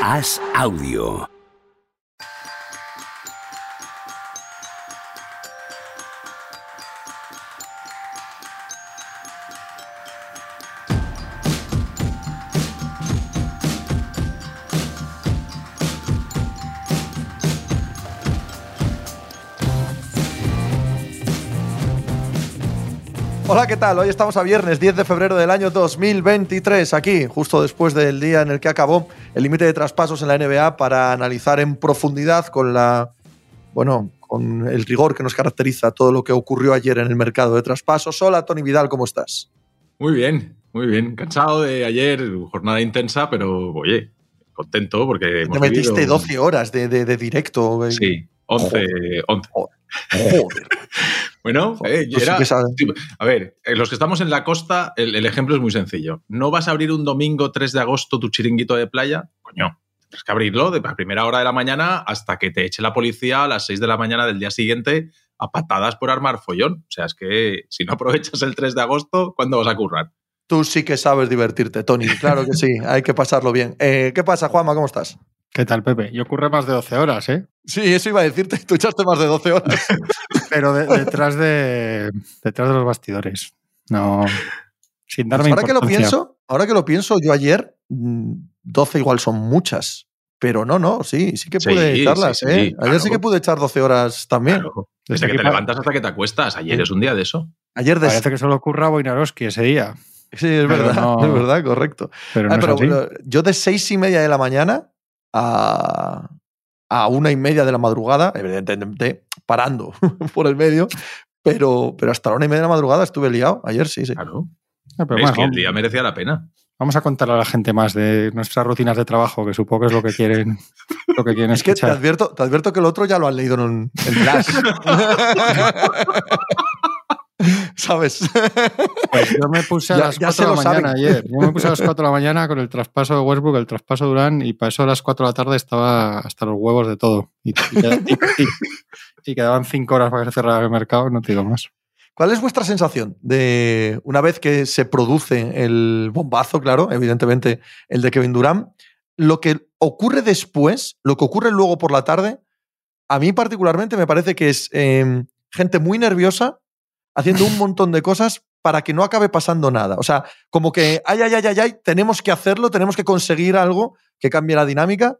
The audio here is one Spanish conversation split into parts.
Haz audio. Hola, ¿qué tal? Hoy estamos a viernes 10 de febrero del año 2023, aquí, justo después del día en el que acabó el límite de traspasos en la NBA para analizar en profundidad con la, bueno, con el rigor que nos caracteriza todo lo que ocurrió ayer en el mercado de traspasos. Hola, Tony Vidal, ¿cómo estás? Muy bien, muy bien. Cansado de ayer, jornada intensa, pero oye, contento porque Te metiste 12 horas de, de, de directo. güey. Sí, 11. 11. Joder. Bueno, eh, Pues era- a ver, eh, los que estamos en la costa, el, el ejemplo es muy sencillo. ¿No vas a abrir un domingo 3 de agosto tu chiringuito de playa? Coño, tienes que abrirlo de la primera hora de la mañana hasta que te eche la policía a las 6 de la mañana del día siguiente a patadas por armar follón. O sea, es que si no aprovechas el 3 de agosto, ¿cuándo vas a currar? Tú sí que sabes divertirte, Tony. Claro que sí, hay que pasarlo bien. Eh, ¿Qué pasa, Juanma? ¿Cómo estás? ¿Qué tal, Pepe? Yo ocurre más de 12 horas, ¿eh? Sí, eso iba a decirte. Tú echaste más de 12 horas. Pero de- detrás, de, detrás de los bastidores. No. Sin darme Pues ahora que lo pienso, ahora que lo pienso, yo ayer, mm, 12 igual son muchas. Pero no, no, sí, sí que pude sí, echarlas, sí, ¿eh? Ayer claro. sí que pude echar 12 horas también. Claro. Desde Desde que que te levantas hasta que te acuestas. Ayer es un día de eso. Ayer de... Parece que solo ocurra a Boinarowski ese día. Sí, es pero verdad, no- es verdad, correcto. Pero no Ah, es así. bueno, yo de seis y media de la mañana a, a una y media de la madrugada, evidentemente parando por el medio, pero, pero hasta la una y media de la madrugada estuve liado. Ayer sí, sí. Claro. Ah, pero es que el día merecía la pena. Vamos a contarle a la gente más de nuestras rutinas de trabajo, que supongo que es lo que quieren, lo que quieren Es que te advierto, te advierto que el otro ya lo han leído en, un- en Flash. ¿Sabes? Pues yo me puse a Ya- las ya 4 se de la mañana saben. ayer. Yo me puse a las 4 de la mañana con el traspaso de Westbrook, el traspaso de Durán, y para eso a las 4 de la tarde estaba hasta los huevos de todo. Y, y queda- y- y- y quedaban 5 horas para que se cerrara el mercado, no te digo más. ¿Cuál es vuestra sensación de una vez que se produce el bombazo, claro, evidentemente el de Kevin Durant, lo que ocurre después, lo que ocurre luego por la tarde, a mí particularmente me parece que es eh, gente muy nerviosa haciendo un montón de cosas para que no acabe pasando nada. O sea, como que, ay, ay, ay, ay, ay, tenemos que hacerlo, tenemos que conseguir algo que cambie la dinámica,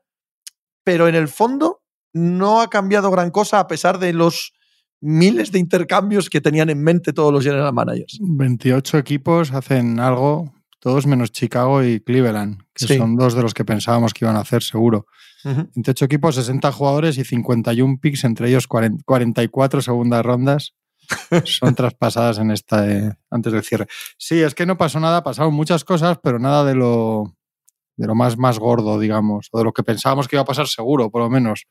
pero en el fondo no ha cambiado gran cosa a pesar de los miles de intercambios que tenían en mente todos los general managers. 28 equipos hacen algo, todos menos Chicago y Cleveland, que Sí. son dos de los que pensábamos que iban a hacer seguro. 28 equipos, 60 jugadores y 51 picks, entre ellos 40 44 segundas rondas. Son traspasadas en esta antes del cierre. Sí, es que no pasó nada, pasaron muchas cosas, pero nada de lo de lo más, más gordo, digamos, o de lo que pensábamos que iba a pasar seguro, por lo menos.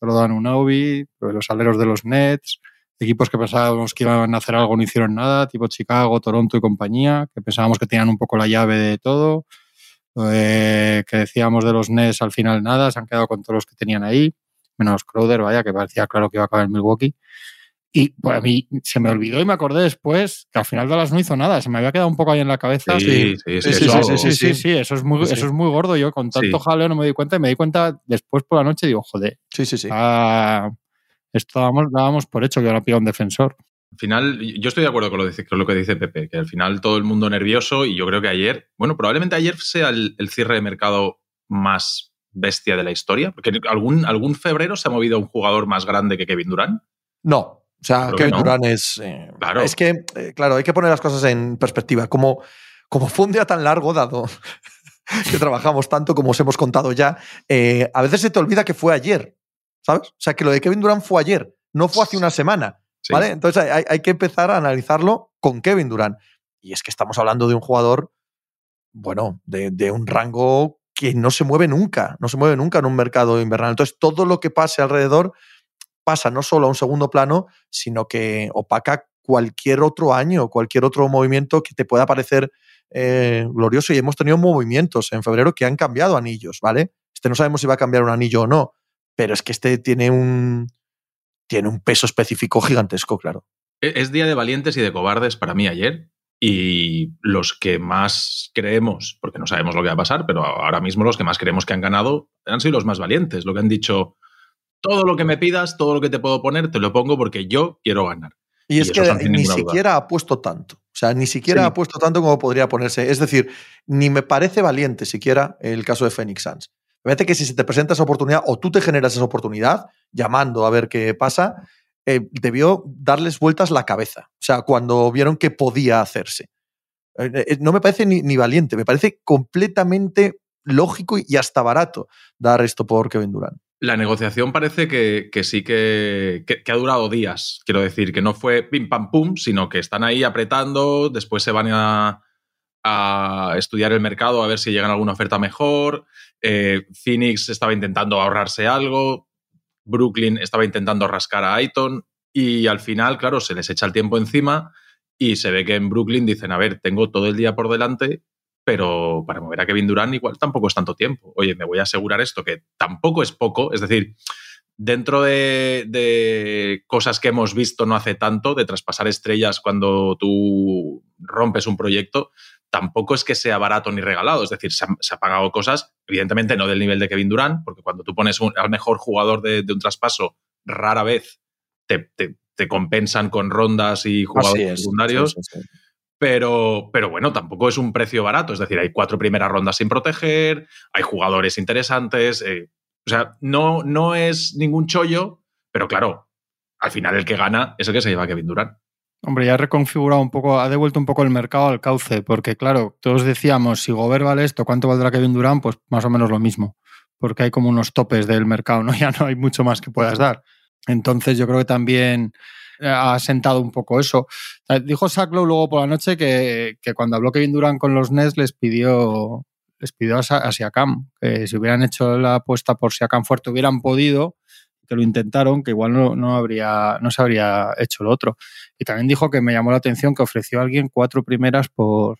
Lo dan Unobi, los aleros de los Nets, equipos que pensábamos que iban a hacer algo no hicieron nada, tipo Chicago, Toronto y compañía, que pensábamos que tenían un poco la llave de todo, eh, que decíamos de los Nets al final nada, se han quedado con todos los que tenían ahí, menos Crowder, vaya, que parecía claro que iba a acabar en Milwaukee. Y pues a mí se me olvidó y me acordé después que al final Dallas no hizo nada, se me había quedado un poco ahí en la cabeza. Sí, sí, sí, sí, eso- sí, Sí, sí, sí, eso es muy, eso es muy gordo. Yo con tanto Sí. jaleo no me di cuenta y me di cuenta después por la noche y digo, joder, Sí, sí, sí. ah, esto dábamos, dábamos por hecho que ahora pilla un defensor. Al final, yo estoy de acuerdo con lo, dice- con lo que dice Pepe, que al final todo el mundo nervioso y yo creo que ayer, bueno, probablemente ayer sea el, el cierre de mercado más bestia de la historia, porque algún, algún febrero se ha movido un jugador más grande que Kevin Durant. No. O sea, Kevin no. Durant es. eh, Claro. Es que, eh, claro, hay que poner las cosas en perspectiva. Como, como fue un día tan largo, dado que trabajamos tanto como os hemos contado ya, eh, a veces se te olvida que fue ayer. ¿Sabes? O sea, que lo de Kevin Durant fue ayer, no fue hace una semana. Sí. ¿Vale? Entonces hay, hay que empezar a analizarlo con Kevin Durant. Y es que estamos hablando de un jugador, bueno, de, de un rango que no se mueve nunca, no se mueve nunca en un mercado invernal. Entonces todo lo que pase alrededor pasa no solo a un segundo plano, sino que opaca cualquier otro año, cualquier otro movimiento que te pueda parecer eh, glorioso. Y hemos tenido movimientos en febrero que han cambiado anillos, ¿vale? Este no sabemos si va a cambiar un anillo o no, pero es que este tiene un, tiene un peso específico gigantesco, claro. E- Es día de valientes y de cobardes para mí ayer. Y los que más creemos, porque no sabemos lo que va a pasar, pero ahora mismo los que más creemos que han ganado han sido los más valientes, lo que han dicho, todo lo que me pidas, todo lo que te puedo poner, te lo pongo porque yo quiero ganar. Y, es que ni siquiera ha puesto tanto. O sea, ni siquiera ha puesto tanto como podría ponerse. Es decir, ni me parece valiente siquiera el caso de Phoenix Suns. Me parece que si se te presenta esa oportunidad o tú te generas esa oportunidad, llamando a ver qué pasa, eh, debió darles vueltas la cabeza. O sea, cuando vieron que podía hacerse. Eh, eh, no me parece ni, ni, valiente, me parece completamente lógico y hasta barato dar esto por Kevin Durant. La negociación parece que, sí que, ha durado días. Quiero decir, que no fue pim pam pum, sino que están ahí apretando, después se van a, estudiar el mercado a ver si llegan alguna oferta mejor. Eh, Phoenix estaba intentando ahorrarse algo. Brooklyn estaba intentando rascar a Aiton. Y al final, claro, se les echa el tiempo encima y se ve que en Brooklyn dicen, a ver, tengo todo el día por delante pero para mover a Kevin Durant igual tampoco es tanto tiempo. Oye, me voy a asegurar esto, que tampoco es poco, es decir, dentro de, cosas que hemos visto no hace tanto, de traspasar estrellas cuando tú rompes un proyecto, tampoco es que sea barato ni regalado, es decir, se, ha, pagado cosas, evidentemente no del nivel de Kevin Durant, porque cuando tú pones al mejor jugador de, un traspaso, rara vez te, compensan con rondas y jugadores secundarios. Pero, pero bueno, tampoco es un precio barato. Es decir, hay cuatro primeras rondas sin proteger, hay jugadores interesantes. Eh, o sea, no, no es ningún chollo, pero claro, al final el que gana es el que se lleva a Kevin Durant. Hombre, ya ha reconfigurado un poco, ha devuelto un poco el mercado al cauce, porque claro, todos decíamos, si Gobert vale esto, ¿cuánto valdrá Kevin Durant? Pues más o menos lo mismo, porque hay como unos topes del mercado, ¿no? Ya no hay mucho más que puedas dar. Entonces yo creo que también ha sentado un poco eso. Dijo Sacklow luego por la noche que, cuando habló Kevin Durant con los Nets les pidió, les pidió a, Siakam que si hubieran hecho la apuesta por Siakam fuerte hubieran podido, que lo intentaron, que igual no, no, habría, no se habría hecho lo otro. Y también dijo que me llamó la atención que ofreció a alguien cuatro primeras por,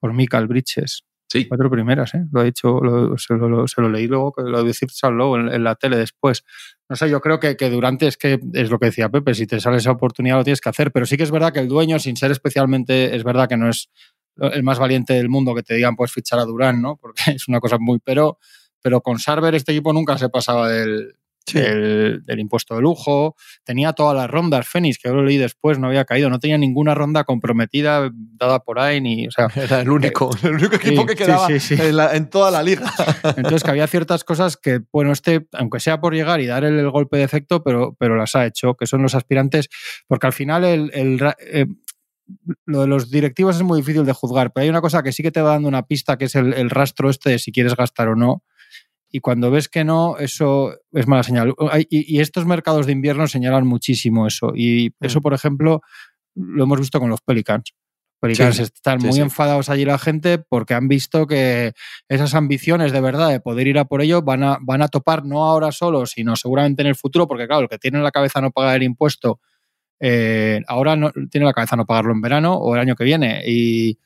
por Michael Bridges. Sí. Cuatro primeras, ¿eh? Lo ha dicho, se, lo, leí luego, lo dice luego en, en, la tele después. No sé, yo creo que, que, Durante es que es lo que decía Pepe, si te sale esa oportunidad lo tienes que hacer, pero sí que es verdad que el dueño, sin ser especialmente, es verdad que no es el más valiente del mundo que te digan puedes fichar a Durán, ¿no? Porque es una cosa muy, pero, pero con Sarver este equipo nunca se pasaba del, del, impuesto de lujo, tenía todas las rondas, Fénix, que yo lo leí después, no había caído, no tenía ninguna ronda comprometida dada por ahí, ni, o sea, era el único, el único equipo que quedaba en, toda la liga. Entonces que había ciertas cosas que, bueno, este, aunque sea por llegar y dar el, golpe de efecto, pero, pero las ha hecho, que son los aspirantes, porque al final el, eh, lo de los directivos es muy difícil de juzgar, pero hay una cosa que sí que te va dando una pista, que es el, el rastro este de si quieres gastar o no y cuando ves que no, eso es mala señal. Y, estos mercados de invierno señalan muchísimo eso. Y mm. eso, por ejemplo, lo hemos visto con los Pelicans. Pelicans están muy enfadados allí la gente porque han visto que esas ambiciones de verdad de poder ir a por ello van a, van a topar no ahora solo, sino seguramente en el futuro, porque claro, el que tiene en la cabeza no pagar el impuesto, eh, ahora no, tiene la cabeza no pagarlo en verano o el año que viene. Y,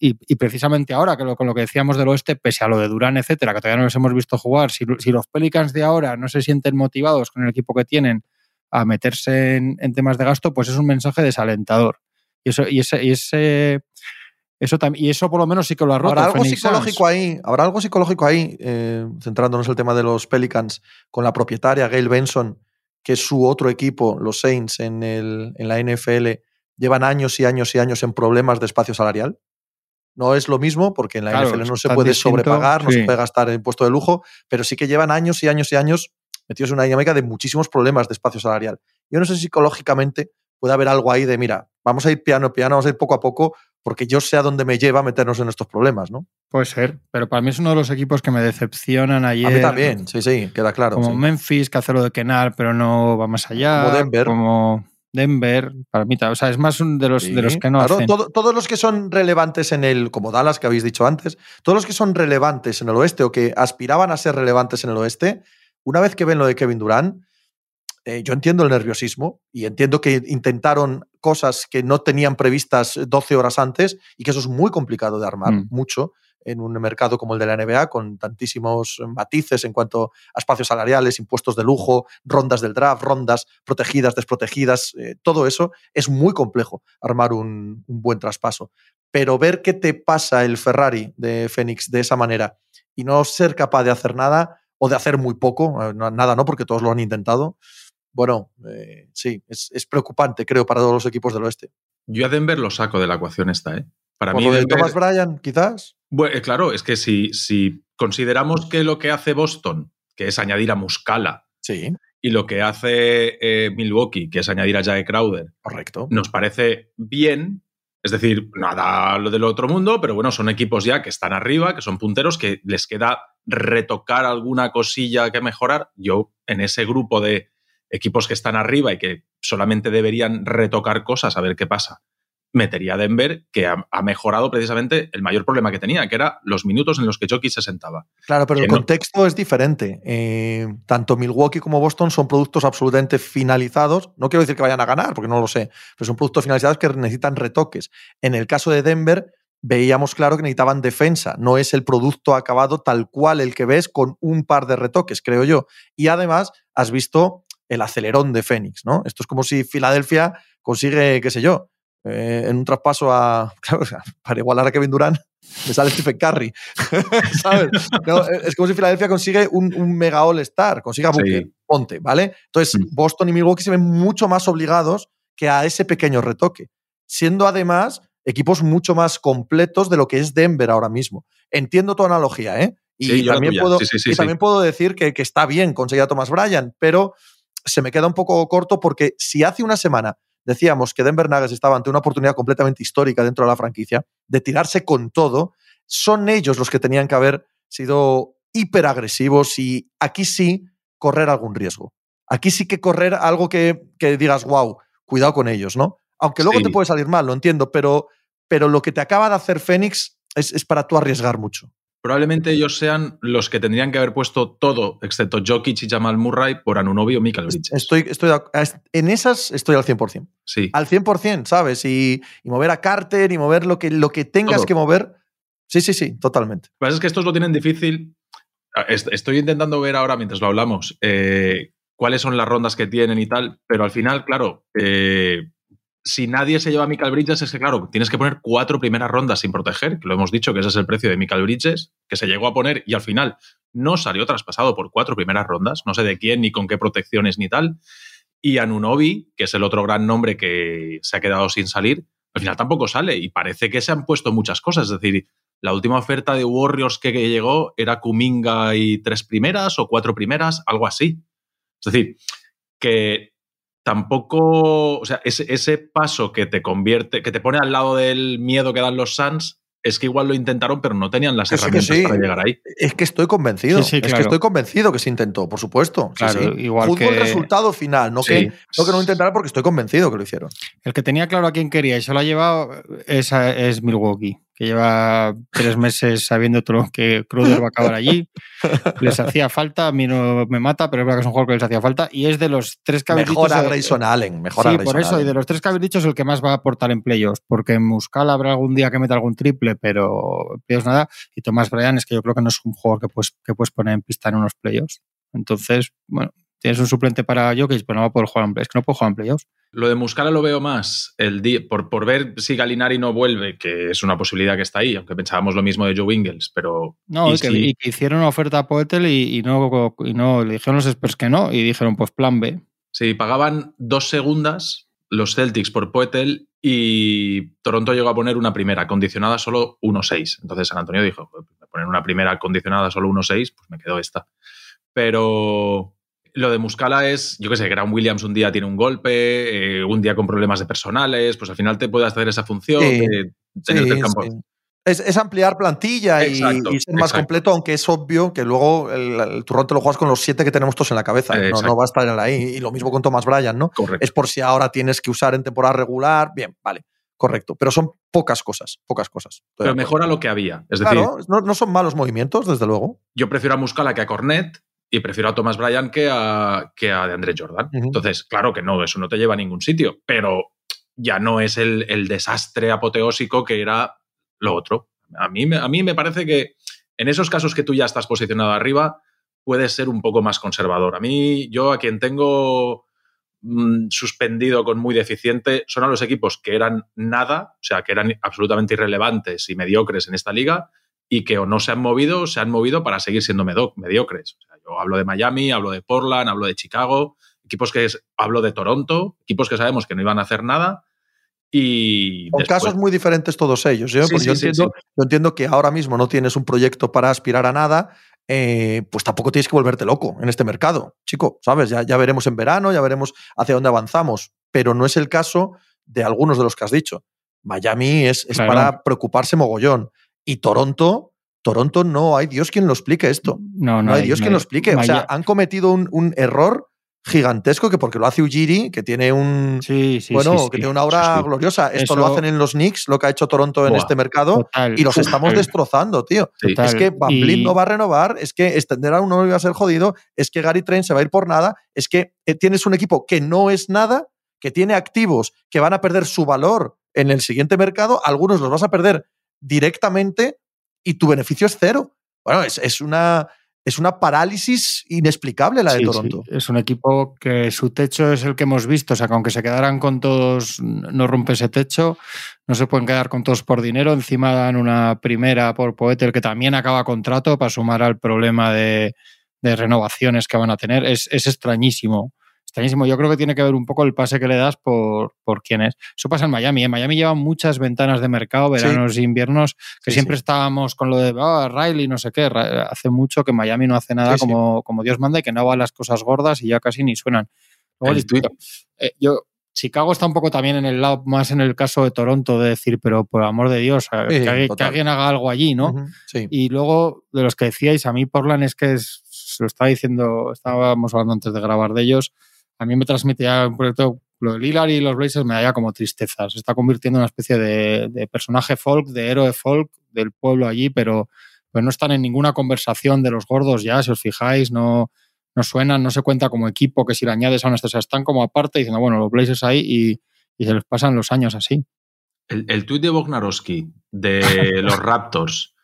y, precisamente ahora, que con lo que decíamos del oeste, pese a lo de Durán, etcétera, que todavía no les hemos visto jugar, si, los Pelicans de ahora no se sienten motivados con el equipo que tienen a meterse en, temas de gasto, pues es un mensaje desalentador. Y eso, y ese, y ese eso y eso por lo menos sí que lo ha roto. Habrá algo psicológico ahí, habrá algo psicológico ahí, eh, centrándonos en el tema de los Pelicans, con la propietaria Gail Benson, que es su otro equipo, los Saints, en, el, en la NFL, llevan años y años y años en problemas de espacio salarial. No es lo mismo porque en la NFL no se puede sobrepagar, no se puede gastar en puesto de lujo, pero sí que llevan años y años y años metidos en una dinámica de muchísimos problemas de espacio salarial. Yo no sé si psicológicamente puede haber algo ahí de, mira, vamos a ir piano piano, vamos a ir poco a poco, porque yo sé a dónde me lleva meternos en estos problemas, ¿no? Puede ser, pero para mí es uno de los equipos que me decepcionan ayer. A mí también, sí, sí, queda claro. Como Memphis, que hace lo de Kenar, pero no va más allá. Como Denver. Como Denver, para mí, o sea, es más de los, de los que no hacen. todos los que son relevantes en el, como Dallas que habéis dicho antes, todos los que son relevantes en el oeste o que aspiraban a ser relevantes en el oeste, una vez que ven lo de Kevin Durant, eh, yo entiendo el nerviosismo y entiendo que intentaron cosas que no tenían previstas 12 horas antes y que eso es muy complicado de armar, mm. mucho. En un mercado como el de la NBA, con tantísimos matices en cuanto a espacios salariales, impuestos de lujo, rondas del draft, rondas protegidas, desprotegidas, eh, todo eso es muy complejo armar un, un buen traspaso. Pero ver qué te pasa el Ferrari de Fénix de esa manera y no ser capaz de hacer nada o de hacer muy poco, eh, nada no, porque todos lo han intentado, bueno, eh, sí, es, es, preocupante, creo, para todos los equipos del oeste. Yo a Denver lo saco de la ecuación esta, ¿eh? Para ¿Por mí. Lo de Thomas Bryan, quizás? Bueno, eh, claro, es que si, si consideramos que lo que hace Boston, que es añadir a Muscala, sí. y lo que hace eh, Milwaukee, que es añadir a Jae Crowder, correcto, nos parece bien. Es decir, nada lo del otro mundo, pero bueno, son equipos ya que están arriba, que son punteros, que les queda retocar alguna cosilla que mejorar. Yo, en ese grupo de equipos que están arriba y que solamente deberían retocar cosas a ver qué pasa, metería a Denver, que ha, ha, mejorado precisamente el mayor problema que tenía, que era los minutos en los que Jokic se sentaba. Claro, pero que el no... contexto es diferente. Eh, tanto Milwaukee como Boston son productos absolutamente finalizados. No quiero decir que vayan a ganar, porque no lo sé, pero son productos finalizados que necesitan retoques. En el caso de Denver, veíamos claro que necesitaban defensa. No es el producto acabado tal cual el que ves con un par de retoques, creo yo. Y además, has visto el acelerón de Phoenix, ¿no? Esto es como si Filadelfia consigue, qué sé yo, eh, en un traspaso a. Claro, para igualar a Kevin Durant, me sale Stephen Curry. ¿Sabes? No, es como si Filadelfia consigue un, un mega all-star, consiga Booker, sí. ponte, ¿vale? Entonces, mm. Boston y Milwaukee se ven mucho más obligados que a ese pequeño retoque, siendo además equipos mucho más completos de lo que es Denver ahora mismo. Entiendo tu analogía, ¿eh? Y, sí, también, puedo, y también puedo decir que, que está bien conseguir a Thomas Bryan, pero se me queda un poco corto porque si hace una semana decíamos que Denver Nuggets estaba ante una oportunidad completamente histórica dentro de la franquicia, de tirarse con todo, son ellos los que tenían que haber sido hiperagresivos y aquí sí correr algún riesgo. Aquí sí que correr algo que, que digas, wow, cuidado con ellos, ¿no? Aunque luego sí. te puede salir mal, lo entiendo, pero, pero lo que te acaba de hacer Fénix es, es para tú arriesgar mucho. Probablemente ellos sean los que tendrían que haber puesto todo, excepto Jokic y Jamal Murray, por Anunobi o Michael Bridges. Estoy, estoy, en esas estoy al 100%. Sí. Al 100%, ¿sabes? Y, y mover a Carter y mover lo que, lo que tengas todo. que mover. Sí, sí, sí, totalmente. Lo que pasa es que estos lo tienen difícil. Estoy intentando ver ahora, mientras lo hablamos, eh, cuáles son las rondas que tienen y tal, pero al final, claro, eh, si nadie se lleva a Michael Bridges, es que, claro, tienes que poner cuatro primeras rondas sin proteger, que lo hemos dicho que ese es el precio de Michael Bridges, que se llegó a poner y al final no salió traspasado por cuatro primeras rondas, no sé de quién, ni con qué protecciones, ni tal. Y Anunobi, que es el otro gran nombre que se ha quedado sin salir, al final tampoco sale y parece que se han puesto muchas cosas. Es decir, la última oferta de Warriors que llegó era Kuminga y tres primeras o cuatro primeras, algo así. Es decir, que tampoco, o sea, ese, ese, paso que te convierte, que te pone al lado del miedo que dan los Suns, es que igual lo intentaron, pero no tenían las herramientas sí, para llegar ahí. Es que estoy convencido. Sí, claro. Es que estoy convencido que se intentó, por supuesto. Claro, igual Fútbol que... resultado final, no que, no que no intentaran porque estoy convencido que lo hicieron. El que tenía claro a quién quería y se lo ha llevado es, es Milwaukee que lleva tres meses sabiendo que Crowder va a acabar allí. Les hacía falta, a mí no me mata, pero es verdad que es un juego que les hacía falta. Y es de los tres que habéis dicho. Mejor a Grayson Allen, mejor sí, a Grayson por eso, Allen. y de los tres que habéis dicho es el que más va a aportar en playoffs, porque en Muscal habrá algún día que meta algún triple, pero en playoffs nada. Y Tomás Bryan es que yo creo que no es un jugador que puedes, que puedes poner en pista en unos playoffs. Entonces, bueno, tienes un suplente para Jokic, pero no va a poder jugar en playoffs. Es que no puede jugar en playoffs. Lo de Muscala lo veo más el día, por, por, ver si Galinari no vuelve, que es una posibilidad que está ahí, aunque pensábamos lo mismo de Joe Ingles, pero... No, y, y, que, si... y que, hicieron una oferta a Poetel y, y, no, y no le dijeron los experts que no, y dijeron pues plan B. Sí, pagaban dos segundas los Celtics por Poetel y Toronto llegó a poner una primera condicionada solo 1-6. Entonces San Antonio dijo, poner una primera condicionada solo 1-6, pues me quedo esta. Pero lo de Muscala es, yo qué sé, Graham Williams un día tiene un golpe, eh, un día con problemas de personales, pues al final te puede hacer esa función sí, de sí, el campo. Sí. Es, es, ampliar plantilla exacto, y, y, ser más exacto. completo, aunque es obvio que luego el, el, turrón te lo juegas con los siete que tenemos todos en la cabeza. No, no, va a estar ahí. Y lo mismo con Thomas Bryan, ¿no? Correcto. Es por si ahora tienes que usar en temporada regular. Bien, vale. Correcto. Pero son pocas cosas, pocas cosas. Pero mejora lo que había. Es claro, decir, no, no, son malos movimientos, desde luego. Yo prefiero a Muscala que a Cornet, y prefiero a Thomas Bryan que a, que a DeAndre Jordan. Uh -huh. Entonces, claro que no, eso no te lleva a ningún sitio, pero ya no es el, el desastre apoteósico que era lo otro. A mí, a mí me parece que en esos casos que tú ya estás posicionado arriba, puedes ser un poco más conservador. A mí, yo a quien tengo mm, suspendido con muy deficiente son a los equipos que eran nada, o sea, que eran absolutamente irrelevantes y mediocres en esta liga y que o no se han movido o se han movido para seguir siendo mediocres. yo hablo de Miami, hablo de Portland, hablo de Chicago, equipos que hablo de Toronto, equipos que sabemos que no iban a hacer nada y Son casos muy diferentes todos ellos. ¿eh? yo, entiendo, que ahora mismo no tienes un proyecto para aspirar a nada, eh, pues tampoco tienes que volverte loco en este mercado. Chico, ¿sabes? Ya, ya veremos en verano, ya veremos hacia dónde avanzamos, pero no es el caso de algunos de los que has dicho. Miami es, para preocuparse mogollón. Y Toronto, Toronto no hay Dios quien lo explique esto. No, no, hay, Dios quien lo explique. O sea, han cometido un, un error gigantesco que porque lo hace Ujiri, que tiene un sí, bueno, que tiene una aura gloriosa. Esto lo hacen en los Knicks, lo que ha hecho Toronto en este mercado, y los estamos destrozando, tío. Es que Van no va a renovar, es que extender a uno iba a ser jodido, es que Gary Trent se va a ir por nada, es que eh, tienes un equipo que no es nada, que tiene activos que van a perder su valor en el siguiente mercado, algunos los vas a perder directamente y tu beneficio es cero. Bueno, es, es una es una parálisis inexplicable la de Toronto. Es un equipo que su techo es el que hemos visto. O sea, que aunque se quedaran con todos, no rompe ese techo. No se pueden quedar con todos por dinero. Encima dan una primera por Poetel que también acaba contrato para sumar al problema de, renovaciones que van a tener. Es, es extrañísimo extrañísimo. Yo creo que tiene que ver un poco el pase que le das por, por quién es. Eso pasa en Miami. En Miami llevan muchas ventanas de mercado, veranos e inviernos, que siempre estábamos con lo de oh, Riley, no sé qué. Hace mucho que Miami no hace nada como, como Dios manda y que no va a las cosas gordas y ya casi ni suenan. Eh, yo, Chicago está un poco también en el lado, más en el caso de Toronto, de decir, pero por amor de Dios, que, alguien haga algo allí, ¿no? Y luego, de los que decíais, a mí Portland es que es, se lo estaba diciendo, estábamos hablando antes de grabar de ellos, a mí me transmitía un proyecto, lo de Lillard y los Blazers me da como tristeza. Se está convirtiendo en una especie de, personaje folk, de héroe folk del pueblo allí, pero no están en ninguna conversación de los gordos ya, si os fijáis, no, no suenan, no se cuenta como equipo, que si le añades a nuestros, están como aparte diciendo, bueno, los Blazers ahí y, se les pasan los años así. El, el tuit de Bognarowski de los Raptors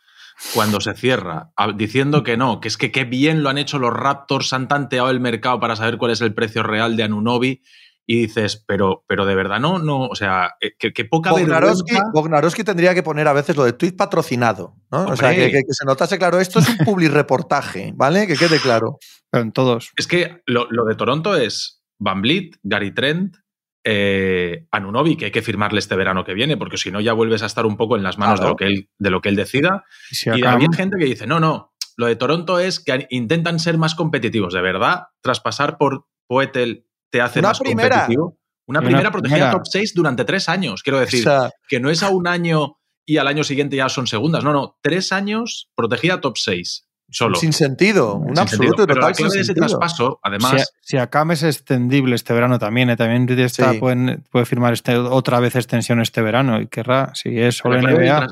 cuando se cierra, diciendo que no, que es que qué bien lo han hecho los Raptors, han tanteado el mercado para saber cuál es el precio real de Anunobi. Y dices, pero, pero de verdad no, no, o sea, eh, que, poca Bognarowski, Bognarowski tendría que poner a veces lo de tweet patrocinado, ¿no? O sea, que, se notase claro, esto es un public reportaje, ¿vale? Que quede claro. Pero en todos. Es que lo, lo de Toronto es Van Vliet, Gary Trent, eh, Anunobi, que hay que firmarle este verano que viene, porque si no ya vuelves a estar un poco en las manos de, lo que él, de lo que él decida. y había gente que dice, no, no, lo de Toronto es que intentan ser más competitivos. De verdad, traspasar por Poetel te hace más competitivo. Una, primera protegida top 6 durante tres años. Quiero decir, que no es a un año y al año siguiente ya son segundas. No, no, tres años protegida top 6. Sin sentido, un absoluto total Pero la ese traspaso, además. Si, a Cam es extendible este verano también, ¿eh? también está, puede firmar este, otra vez extensión este verano y querrá, si es solo la NBA.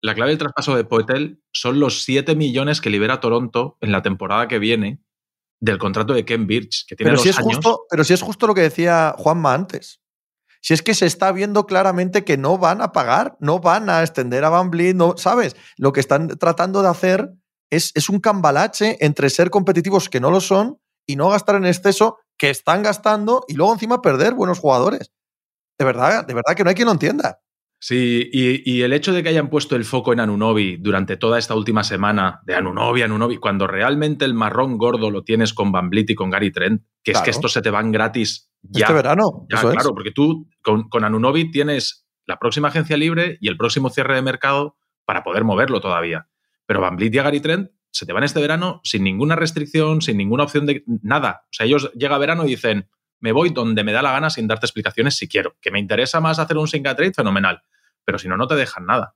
la clave del traspaso de Poetel son los 7 millones que libera Toronto en la temporada que viene del contrato de Ken Birch, que tiene pero si es Justo, pero si es justo lo que decía Juanma antes. Si es que se está viendo claramente que no van a pagar, no van a extender a Van Vliet, no, ¿sabes? Lo que están tratando de hacer es, un cambalache entre ser competitivos que no lo son y no gastar en exceso que están gastando y luego encima perder buenos jugadores. De verdad, de verdad que no hay quien lo entienda. Sí, y, el hecho de que hayan puesto el foco en Anunobi durante toda esta última semana, de Anunobi, Anunobi, cuando realmente el marrón gordo lo tienes con Van Vliet y con Gary Trent, que es que estos se te van gratis ya. Este verano. Ya, claro, porque tú con, con Anunobi tienes la próxima agencia libre y el próximo cierre de mercado para poder moverlo todavía. Pero Van Vliet y Gary Trent se te van este verano sin ninguna restricción, sin ninguna opción de nada. O sea, ellos llega verano y dicen, me voy donde me da la gana sin darte explicaciones si quiero. Que me interesa más hacer un single trade, fenomenal. Pero si no, no te dejan nada.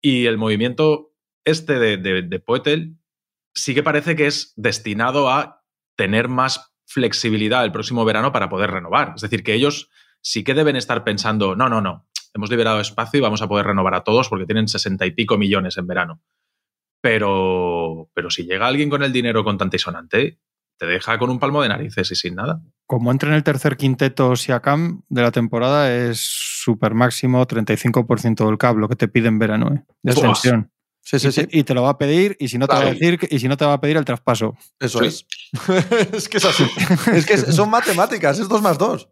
Y el movimiento este de, de, Poetel sí que parece que es destinado a tener más flexibilidad el próximo verano para poder renovar. Es decir, que ellos sí que deben estar pensando, no, no, no, hemos liberado espacio y vamos a poder renovar a todos porque tienen sesenta y pico millones en verano. Pero, pero si llega alguien con el dinero con tanta y sonante, te deja con un palmo de narices y sin nada. Como entra en el tercer quinteto Siakam de la temporada, es super máximo 35% del cable que te piden verano, ¿eh? de extensión. Sí, sí, y, sí. Te, y te lo va a pedir y si no te va a decir y si no te va a pedir el traspaso. Eso es. es que es así. es que son matemáticas, es dos más dos.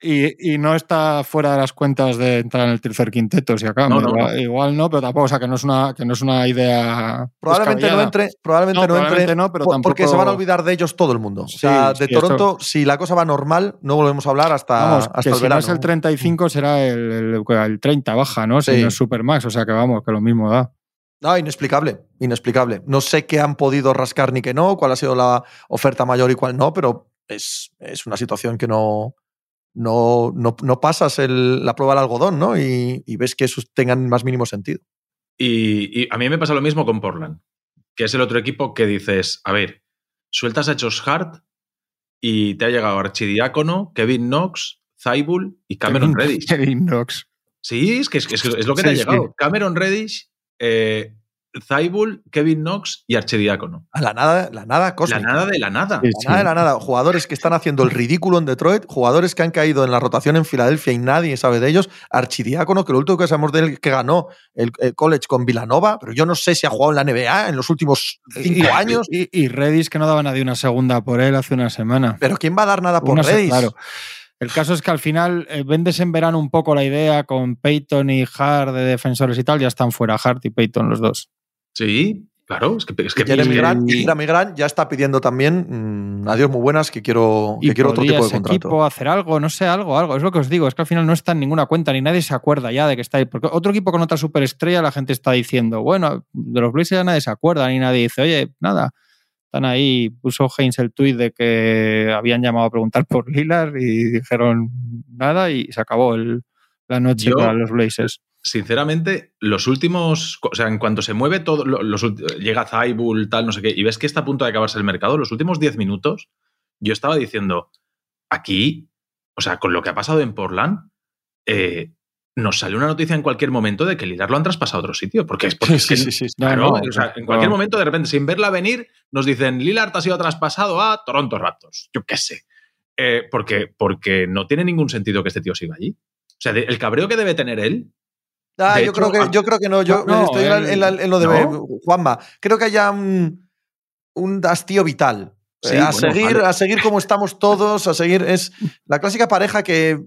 Y, y, no está fuera de las cuentas de entrar en el tercer quinteto, si acá. No, no, igual, no. igual, no, pero tampoco, o sea, que no es una, que no es una idea. Probablemente no entre, probablemente no, probablemente entre no, pero por, tampoco... porque se van a olvidar de ellos todo el mundo. o sea, de sí, Toronto, esto... si la cosa va normal, no volvemos a hablar hasta, vamos, hasta que el si verano. no es el 35 será el, el, el 30 baja, ¿no? Si no es Supermax, o sea que vamos, que lo mismo da. No, inexplicable, inexplicable. No sé qué han podido rascar ni qué no, cuál ha sido la oferta mayor y cuál no, pero es, es una situación que no, no, no, no pasas el, la prueba del algodón, ¿no? Y, y, ves que esos tengan más mínimo sentido. Y, y, a mí me pasa lo mismo con Portland, que es el otro equipo que dices, a ver, sueltas a Josh Hart y te ha llegado Archidiácono, Kevin Knox, Zaibul y Cameron Kevin, Reddish. Kevin Knox. Sí, es que es, es, es lo que Sí, te ha sí. llegado. Cameron Reddish, eh, Zaibul, Kevin Knox y Archidiácono. A la nada, la nada La cósmica. nada de la nada. Sí, La nada de la nada. Jugadores que están haciendo el ridículo en Detroit, jugadores que han caído en la rotación en Filadelfia y nadie sabe de ellos. Archidiácono, que lo último que sabemos de él que ganó el, el college con Villanova, pero yo no sé si ha jugado en la NBA en los últimos cinco y, años. Y, y, Redis que no daba nadie una segunda por él hace una semana. Pero ¿quién va a dar nada por Una Redis? Claro. El caso es que al final eh, vendes en verano un poco la idea con Peyton y Hart de defensores y tal, ya están fuera Hart y Peyton los dos. Sí, claro, es que, es que Jeremy y- Grant, Jeremy Grant ya está pidiendo también mm, adiós muy buenas que quiero, Y que quiero otro tipo de contrato. equipo hacer algo, no sé, algo, algo. Es lo que os digo, es que al final no está en ninguna cuenta, ni nadie se acuerda ya de que está ahí. Porque otro equipo con otra superestrella, la gente está diciendo, bueno, de los Blazers ya nadie se acuerda, ni nadie dice, oye, nada. Están ahí, puso Haynes el tuit de que habían llamado a preguntar por Lillard y dijeron nada y se acabó el- la noche Yo- para los Blazers. Sinceramente, los últimos, o sea, en cuanto se mueve todo, lo- los, llega Zaibul, tal, no sé qué, y ves que está a punto de acabarse el mercado, los últimos 10 minutos, yo estaba diciendo, aquí, o sea, con lo que ha pasado en Portland, eh, nos sale una noticia en cualquier momento de que Lillard lo han traspasado a otro sitio, porque es porque sí, sí. No, Claro, no, o sea, en cualquier no. momento, de repente, sin verla venir, nos dicen Lillard ha sido traspasado a Toronto Raptors. Yo qué sé. Eh, porque, porque no tiene ningún sentido que este tío siga allí. O sea, de- el cabreo que debe tener él. Ah, yo, hecho, creo que, a- yo creo que no. Yo No, estoy en, la- en la- en lo de ¿no? Juanma. Creo que haya un, un hastío vital. Sí, Eh, a, bueno, seguir, vale. a seguir como estamos todos, a seguir. Es la clásica pareja que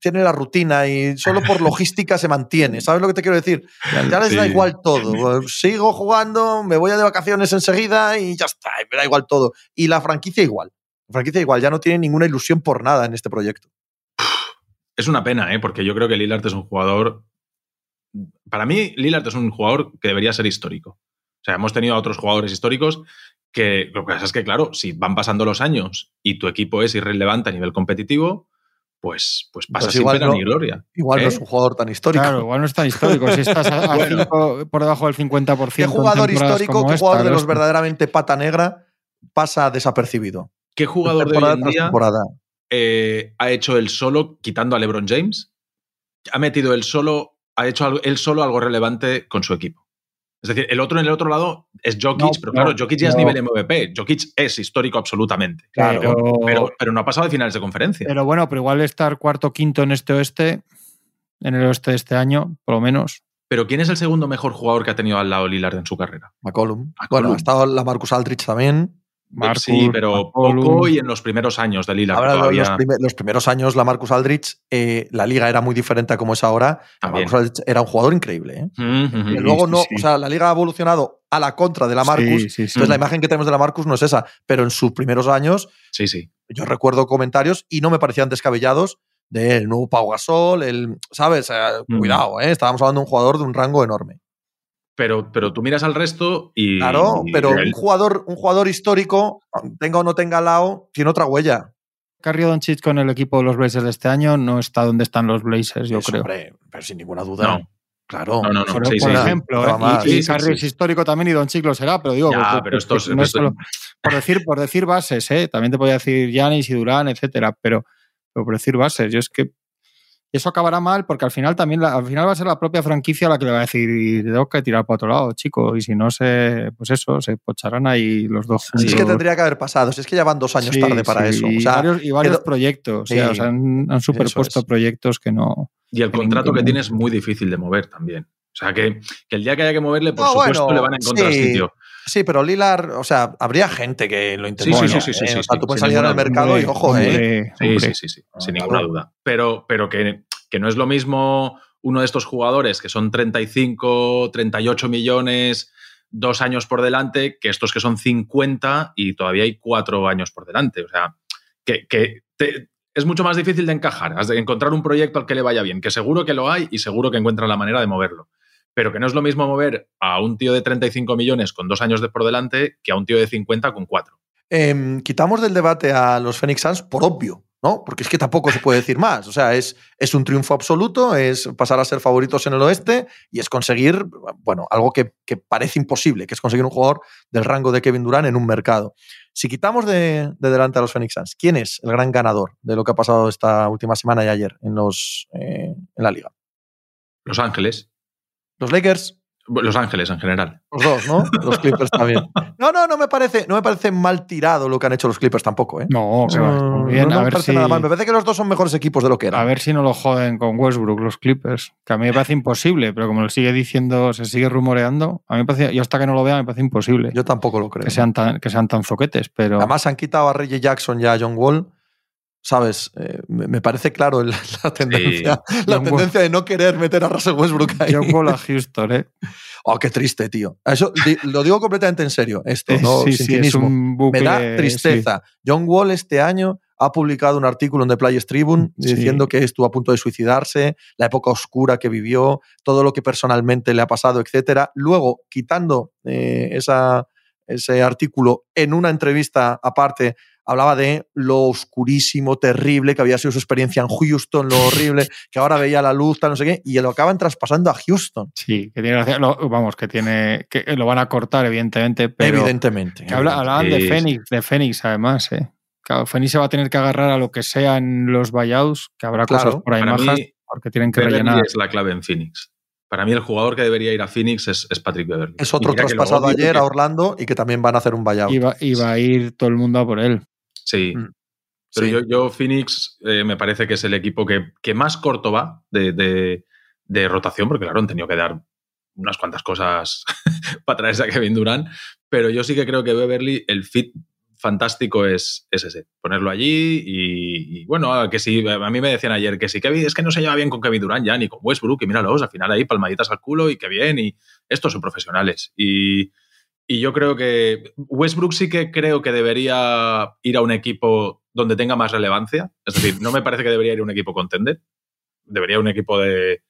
tiene la rutina y solo por logística se mantiene. ¿Sabes lo que te quiero decir? Ya les da igual todo. Sigo jugando, me voy a de vacaciones enseguida y ya está, me da igual todo. Y la franquicia igual. La franquicia igual, ya no tiene ninguna ilusión por nada en este proyecto. Es una pena, ¿eh? porque yo creo que Lillard es un jugador. Para mí, Lillard es un jugador que debería ser histórico. O sea, hemos tenido a otros jugadores históricos que lo que pasa es que, claro, si van pasando los años y tu equipo es irrelevante a nivel competitivo, pues, pues pasa Pues sin pena no. ni gloria. Igual no ¿Eh? es un jugador tan histórico. Claro, igual no es tan histórico. Si estás a, a Bueno. cinco- por debajo del 50%. ¿Qué jugador histórico, qué esta, jugador de los verdaderamente pata negra pasa desapercibido? ¿Qué jugador de hoy temporada en tras día temporada. eh, ha hecho el solo quitando a LeBron James? Ha metido el solo, ha hecho algo, él solo algo relevante con su equipo. Es decir, el otro en el otro lado es Jokic, No, pero no, claro, Jokic ya es nivel MVP. Jokic es histórico absolutamente. Pero, Pero, pero no ha pasado de finales de conferencia. pero bueno, pero igual estar cuarto quinto en este oeste, en el oeste de este año, por lo menos. Pero ¿quién es el segundo mejor jugador que ha tenido al lado Lillard en su carrera? McCollum. McCollum. Bueno, ha estado la Marcus Aldrich también. Marcus, sí, pero McCollum. poco y en los primeros años de Lillard. Ahora, todavía, los, primer- los primeros años, la Marcus Aldrich, eh, la liga era muy diferente a como es ahora. La. Marcus Aldrich era un jugador increíble. ¿eh? Mm, Y luego no, sí. o sea, la liga ha evolucionado a la contra de la Marcus. Sí, sí, sí. Entonces la imagen que tenemos de la Marcus no es esa. Pero en sus primeros años, Sí, sí. yo recuerdo comentarios y no me parecían descabellados del nuevo Pau Gasol, el, ¿sabes? Mm. Cuidado, ¿eh? Estábamos hablando de un jugador de un rango enorme. Pero, pero tú miras al resto y. Claro, y pero un jugador, un jugador histórico, tenga o no tenga al lado, tiene otra huella. Carrie Doncic con el equipo de los Blazers de este año no está donde están los Blazers, yo Eso, creo. hombre, pero sin ninguna duda. No. Claro. No, no, no. Por, sí, por sí, sí. ejemplo, ¿eh? y, y Sí, sí, Carrie es histórico también y Doncic lo será, pero digo, Ya, pues, pero estos- no es solo- por decir por decir bases, ¿eh? también te podía decir Giannis y Durán, etcétera, pero, pero por decir bases, yo es que eso acabará mal porque al final también la- al final va a ser la propia franquicia la que le va a decir tengo que tirar para otro lado, chico, y si no se pues eso, se pocharán ahí los dos Si juntos. es que tendría que haber pasado, si es que ya van dos años Sí, tarde para sí, eso. Y O sea, varios, y varios quedó- proyectos, Sí, o sea, han, han superpuesto es. proyectos que no. Y el contrato ningún que tiene es muy difícil de mover también. O sea, que, el día que haya que moverle, por supuesto, le van a encontrar sitio. Sí, pero Lilar, o sea, habría gente que lo intentó. Sí, sí, sí, sí, ¿eh? O sea, tú puedes salir al mercado y ojo, ¿eh? Sí, sí, sí, sí, sin ninguna duda. Pero, pero que, que no es lo mismo uno de estos jugadores que son 35, 38 millones, dos años por delante, que estos que son 50 y todavía hay cuatro años por delante. O sea, que, es mucho más difícil de encajar, de encontrar un proyecto al que le vaya bien, que seguro que lo hay y seguro que encuentra la manera de moverlo. Pero que no es lo mismo mover a un tío de 35 millones con dos años de por delante que a un tío de 50 con cuatro. Em, quitamos del debate a los Phoenix Suns por obvio. ¿no? Porque es que tampoco se puede decir más. O sea, es, es un triunfo absoluto, es pasar a ser favoritos en el oeste y es conseguir, bueno, algo que, parece imposible, que es conseguir un jugador del rango de Kevin Durant en un mercado. Si quitamos de, delante a los Phoenix Suns, ¿quién es el gran ganador de lo que ha pasado esta última semana y ayer en, los, eh, en la liga? Los Ángeles. Los Lakers. Los Ángeles en general. Los dos, ¿no? Los Clippers también. No, no, no me parece, no me parece mal tirado lo que han hecho los Clippers tampoco, ¿eh? No, bien, no, me parece nada mal. Me parece que los dos son mejores equipos de lo que eran. A ver si no lo joden con Westbrook los Clippers, que a mí me parece imposible, pero como lo sigue diciendo, se sigue rumoreando, a mí me parece, yo hasta que no lo vea me parece imposible. Yo tampoco lo creo. Que sean tan, que sean tan zoquetes, pero... Además han quitado a Reggie Jackson y a John Wall ¿sabes? Eh, me parece claro la, tendencia, la tendencia de no querer meter a Russell Westbrook ahí. John Wall a Houston, ¿eh? Oh, qué triste, tío. Eso lo digo completamente en serio. Esto, no sí, sí, es un bucle, Me da tristeza. John Wall este año ha publicado un artículo en The Players Tribune diciendo que estuvo a punto de suicidarse, la época oscura que vivió, todo lo que personalmente le ha pasado, etc. Luego, quitando eh, esa, ese artículo en una entrevista aparte, hablaba de lo oscurísimo, terrible que había sido su experiencia en Houston, lo horrible, que ahora veía la luz, tal, no sé qué, y lo acaban traspasando a Houston. Sí, que tiene vamos, que tiene, que lo van a cortar, evidentemente, pero. Evidentemente. Que hablaban de Fénix, de Fénix, además, ¿eh? Claro, Fénix se va a tener que agarrar a lo que sea en los buyouts, que habrá cosas por ahí majas, porque tienen que rellenar. es la clave en Phoenix. Para mí el jugador que debería ir a Phoenix es, Patrick Beverly. Es otro traspasado ayer a Orlando y que también van a hacer un buyout. Y va, a ir todo el mundo a por él. Sí. Mm. Pero Yo, Phoenix eh, me parece que es el equipo que, más corto va de, rotación, porque claro, han tenido que dar unas cuantas cosas para traerse a Kevin Durant, pero yo sí que creo que Beverly, el fit fantástico es, ese, ponerlo allí y, bueno, que si, a mí me decían ayer que si Kevin, es que no se lleva bien con Kevin Durant ya, ni con Westbrook, y míralos, al final ahí palmaditas al culo y qué bien, y estos son profesionales. Y, y yo creo que Westbrook sí que creo que debería ir a un equipo donde tenga más relevancia. Es decir, no me parece que debería ir a un equipo contender. Debería ir a un equipo de,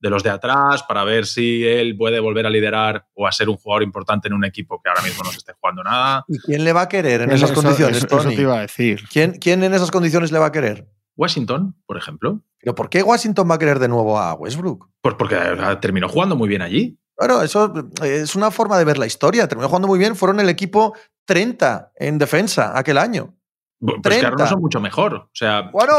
los de atrás para ver si él puede volver a liderar o a ser un jugador importante en un equipo que ahora mismo no se esté jugando nada. ¿Y quién le va a querer en esas condiciones, Tony? iba a decir. ¿Quién, ¿Quién en esas condiciones le va a querer? Washington, por ejemplo. ¿Pero por qué Washington va a querer de nuevo a Westbrook? Pues porque terminó jugando muy bien allí. Bueno, eso eh, es una forma de ver la historia. Terminó jugando muy bien. Fueron el equipo 30 en defensa aquel año. Pues 30. que ahora no son mucho mejor. O sea, bueno,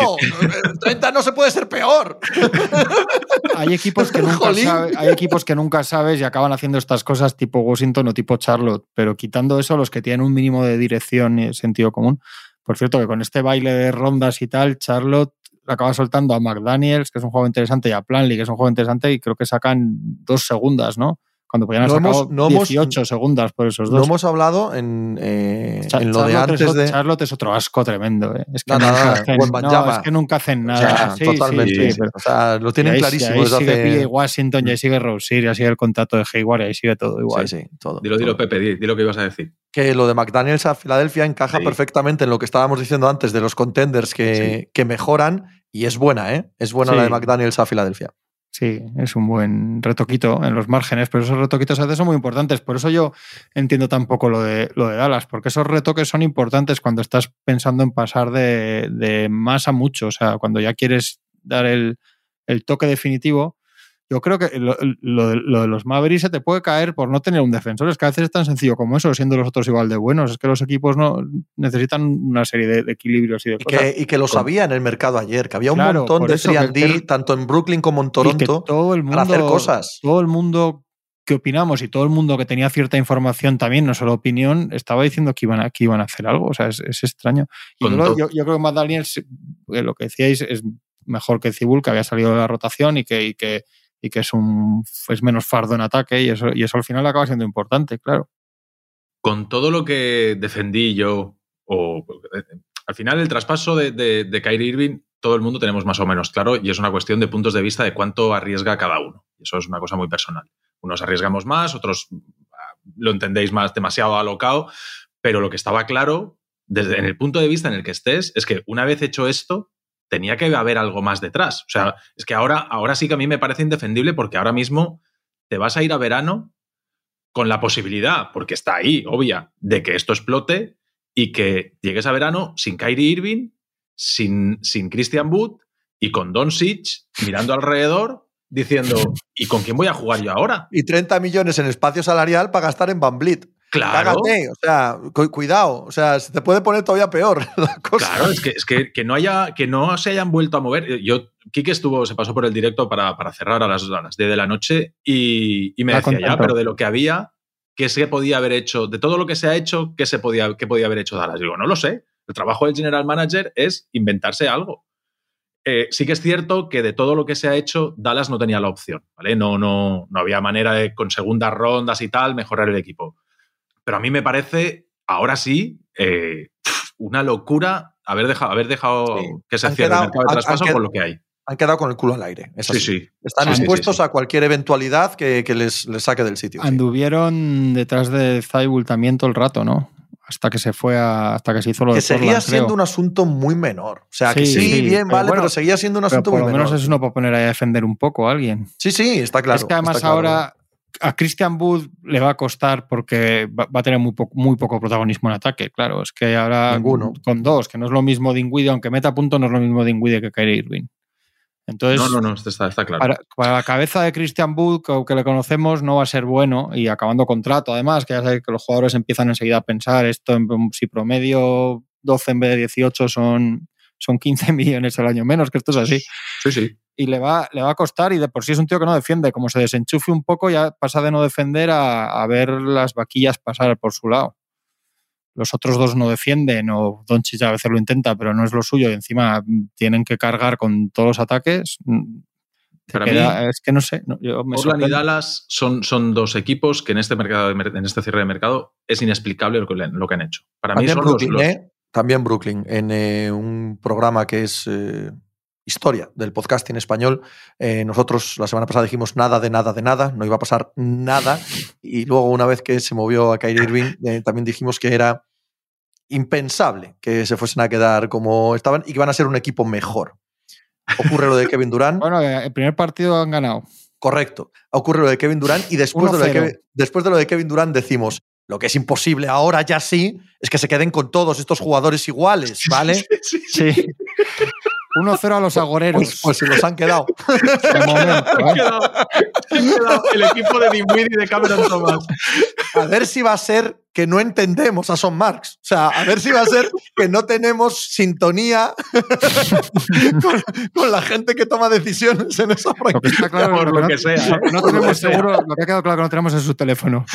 30 eh, no se puede ser peor. hay, equipos que nunca hay equipos que nunca sabes y acaban haciendo estas cosas tipo Washington o tipo Charlotte. Pero quitando eso, los que tienen un mínimo de dirección y sentido común. Por cierto, que con este baile de rondas y tal, Charlotte acaba soltando a McDaniels, que es un juego interesante, y a Planley, que es un juego interesante, y creo que sacan dos segundas, ¿no? Cuando podían haber no sacado 18 segundas por esos dos. No hemos hablado en, eh, en lo de antes es, de. Charlotte es otro asco tremendo. ¿eh? Es, que nunca hacen, no, es que nunca hacen nada. sí, totalmente. Sí, o sea, lo tienen clarísimo. Ahí, sigue Washington, y ahí sigue Rosier, ya sigue el contrato de Hayward, y ahí sigue todo igual. Sí, sí, todo. Dilo, dilo, Pepe, dilo lo que ibas a decir. Que lo de McDaniels a Filadelfia encaja perfectamente en lo que estábamos diciendo antes de los contenders que, que mejoran y es buena, ¿eh? Es buena la de McDaniels a Filadelfia. Sí, es un buen retoquito en los márgenes, pero esos retoquitos a veces son muy importantes. Por eso yo entiendo tampoco lo de, lo de Dallas, porque esos retoques son importantes cuando estás pensando en pasar de, de más a mucho. O sea, cuando ya quieres dar el, el toque definitivo, yo creo que lo, de los Mavericks se te puede caer por no tener un defensor. Es que a veces es tan sencillo como eso, siendo los otros igual de buenos. Es que los equipos no necesitan una serie de, equilibrios y de y Que, y que lo sabía en el mercado ayer, que había un montón de 3D, tanto en Brooklyn como en Toronto, todo el mundo, para hacer cosas. Todo el mundo que opinamos y todo el mundo que tenía cierta información también, no solo opinión, estaba diciendo que iban a, que iban a hacer algo. O sea, es, extraño. Y yo, yo, creo que Matt Daniels, eh, lo que decíais, es mejor que Cibul, que había salido de la rotación y que, y que y que es, un, es menos fardo en ataque y eso, y eso al final acaba siendo importante, claro. Con todo lo que defendí yo, o al final el traspaso de, de, Kyrie Irving, todo el mundo tenemos más o menos claro y es una cuestión de puntos de vista de cuánto arriesga cada uno. Y eso es una cosa muy personal. Unos arriesgamos más, otros ah, lo entendéis más demasiado alocado, pero lo que estaba claro, desde en el punto de vista en el que estés, es que una vez hecho esto, tenía que haber algo más detrás. O sea, es que ahora, ahora sí que a mí me parece indefendible porque ahora mismo te vas a ir a verano con la posibilidad, porque está ahí, obvia, de que esto explote y que llegues a verano sin Kyrie Irving, sin, sin Christian Wood y con Don Sitch mirando alrededor diciendo, ¿y con quién voy a jugar yo ahora? Y 30 millones en espacio salarial para gastar en Van Vliet. Claro. o sea, cuidado, o sea, se te puede poner todavía peor la cosa. Claro, es que, es que, que, no haya, que no se hayan vuelto a mover. Yo, Kike estuvo, se pasó por el directo para, para cerrar a las, a las 10 de la noche y, y me decía ya, pero de lo que había, ¿qué se podía haber hecho? De todo lo que se ha hecho, ¿qué, se podía, qué podía haber hecho Dallas? Digo, no lo sé. El trabajo del general manager es inventarse algo. Eh, sí que es cierto que de todo lo que se ha hecho, Dallas no tenía la opción, ¿vale? No, no, no había manera de, con segundas rondas y tal, mejorar el equipo. Pero a mí me parece, ahora sí, eh, una locura haber dejado, haber dejado que se cierre el mercado de traspaso con lo que hay. Han quedado con el culo al aire. sí, sí. Están expuestos a cualquier eventualidad que, les, saque del sitio. Anduvieron detrás de Zaibul también todo el rato, ¿no? hasta que se fue hasta que se hizo lo que de seguía siendo un asunto muy menor. O sea, que sí, bien, vale, pero seguía siendo un asunto muy menor. Por lo menos eso no puede poner a defender un poco a alguien. Sí, sí, está claro. Es que además ahora a Christian Wood le va a costar porque va, a tener muy, muy poco protagonismo en ataque. Claro, es que ahora con dos, que no es lo mismo Dingwiddie, aunque meta punto, no es lo mismo Dingwiddie que Kyrie Irving. Entonces, no, no, no, está, está claro. Para, la cabeza de Christian Wood, que, le conocemos, no va a ser bueno y acabando contrato, además, que ya sabéis que los jugadores empiezan enseguida a pensar esto, si promedio 12 en vez de 18 son, son 15 millones al año menos, que esto es así. Sí, sí y le va, le va a costar y de por sí es un tío que no defiende. Como se desenchufe un poco ya pasa de no defender a, ver las vaquillas pasar por su lado. Los otros dos no defienden o Doncic a veces lo intenta, pero no es lo suyo y encima tienen que cargar con todos los ataques. Para mí, es que no sé. yo y Dallas son, son dos equipos que en este, mercado, en este cierre de mercado es inexplicable lo que, lo que han hecho. Para mí son Brooklyn, los, ¿eh? También Brooklyn, en eh, un programa que es eh, historia del podcasting español. Eh, nosotros la semana pasada dijimos nada de nada de nada, no iba a pasar nada. Y luego, una vez que se movió a Kyrie Irving, también dijimos que era impensable que se fuesen a quedar como estaban y que van a ser un equipo mejor. Ocurre lo de Kevin Durant. bueno, el primer partido han ganado. Correcto. Ocurre lo de Kevin Durant y después de, lo de Kevin, después de lo de Kevin Durant decimos, lo que es imposible ahora ya sí es que se queden con todos estos jugadores iguales, ¿vale? sí. sí. 1-0 a los agoreros. Pues, pues, se los han quedado. El equipo de Dinwiddie y de Cameron Thomas. A ver si va a ser que no entendemos a Son Marx. O sea, a ver si va a ser que no tenemos sintonía con, la gente que toma decisiones en esa práctica. Lo que está claro, por lo, que, sea. ¿eh? No tenemos seguro, lo que ha quedado claro que no tenemos en su teléfono.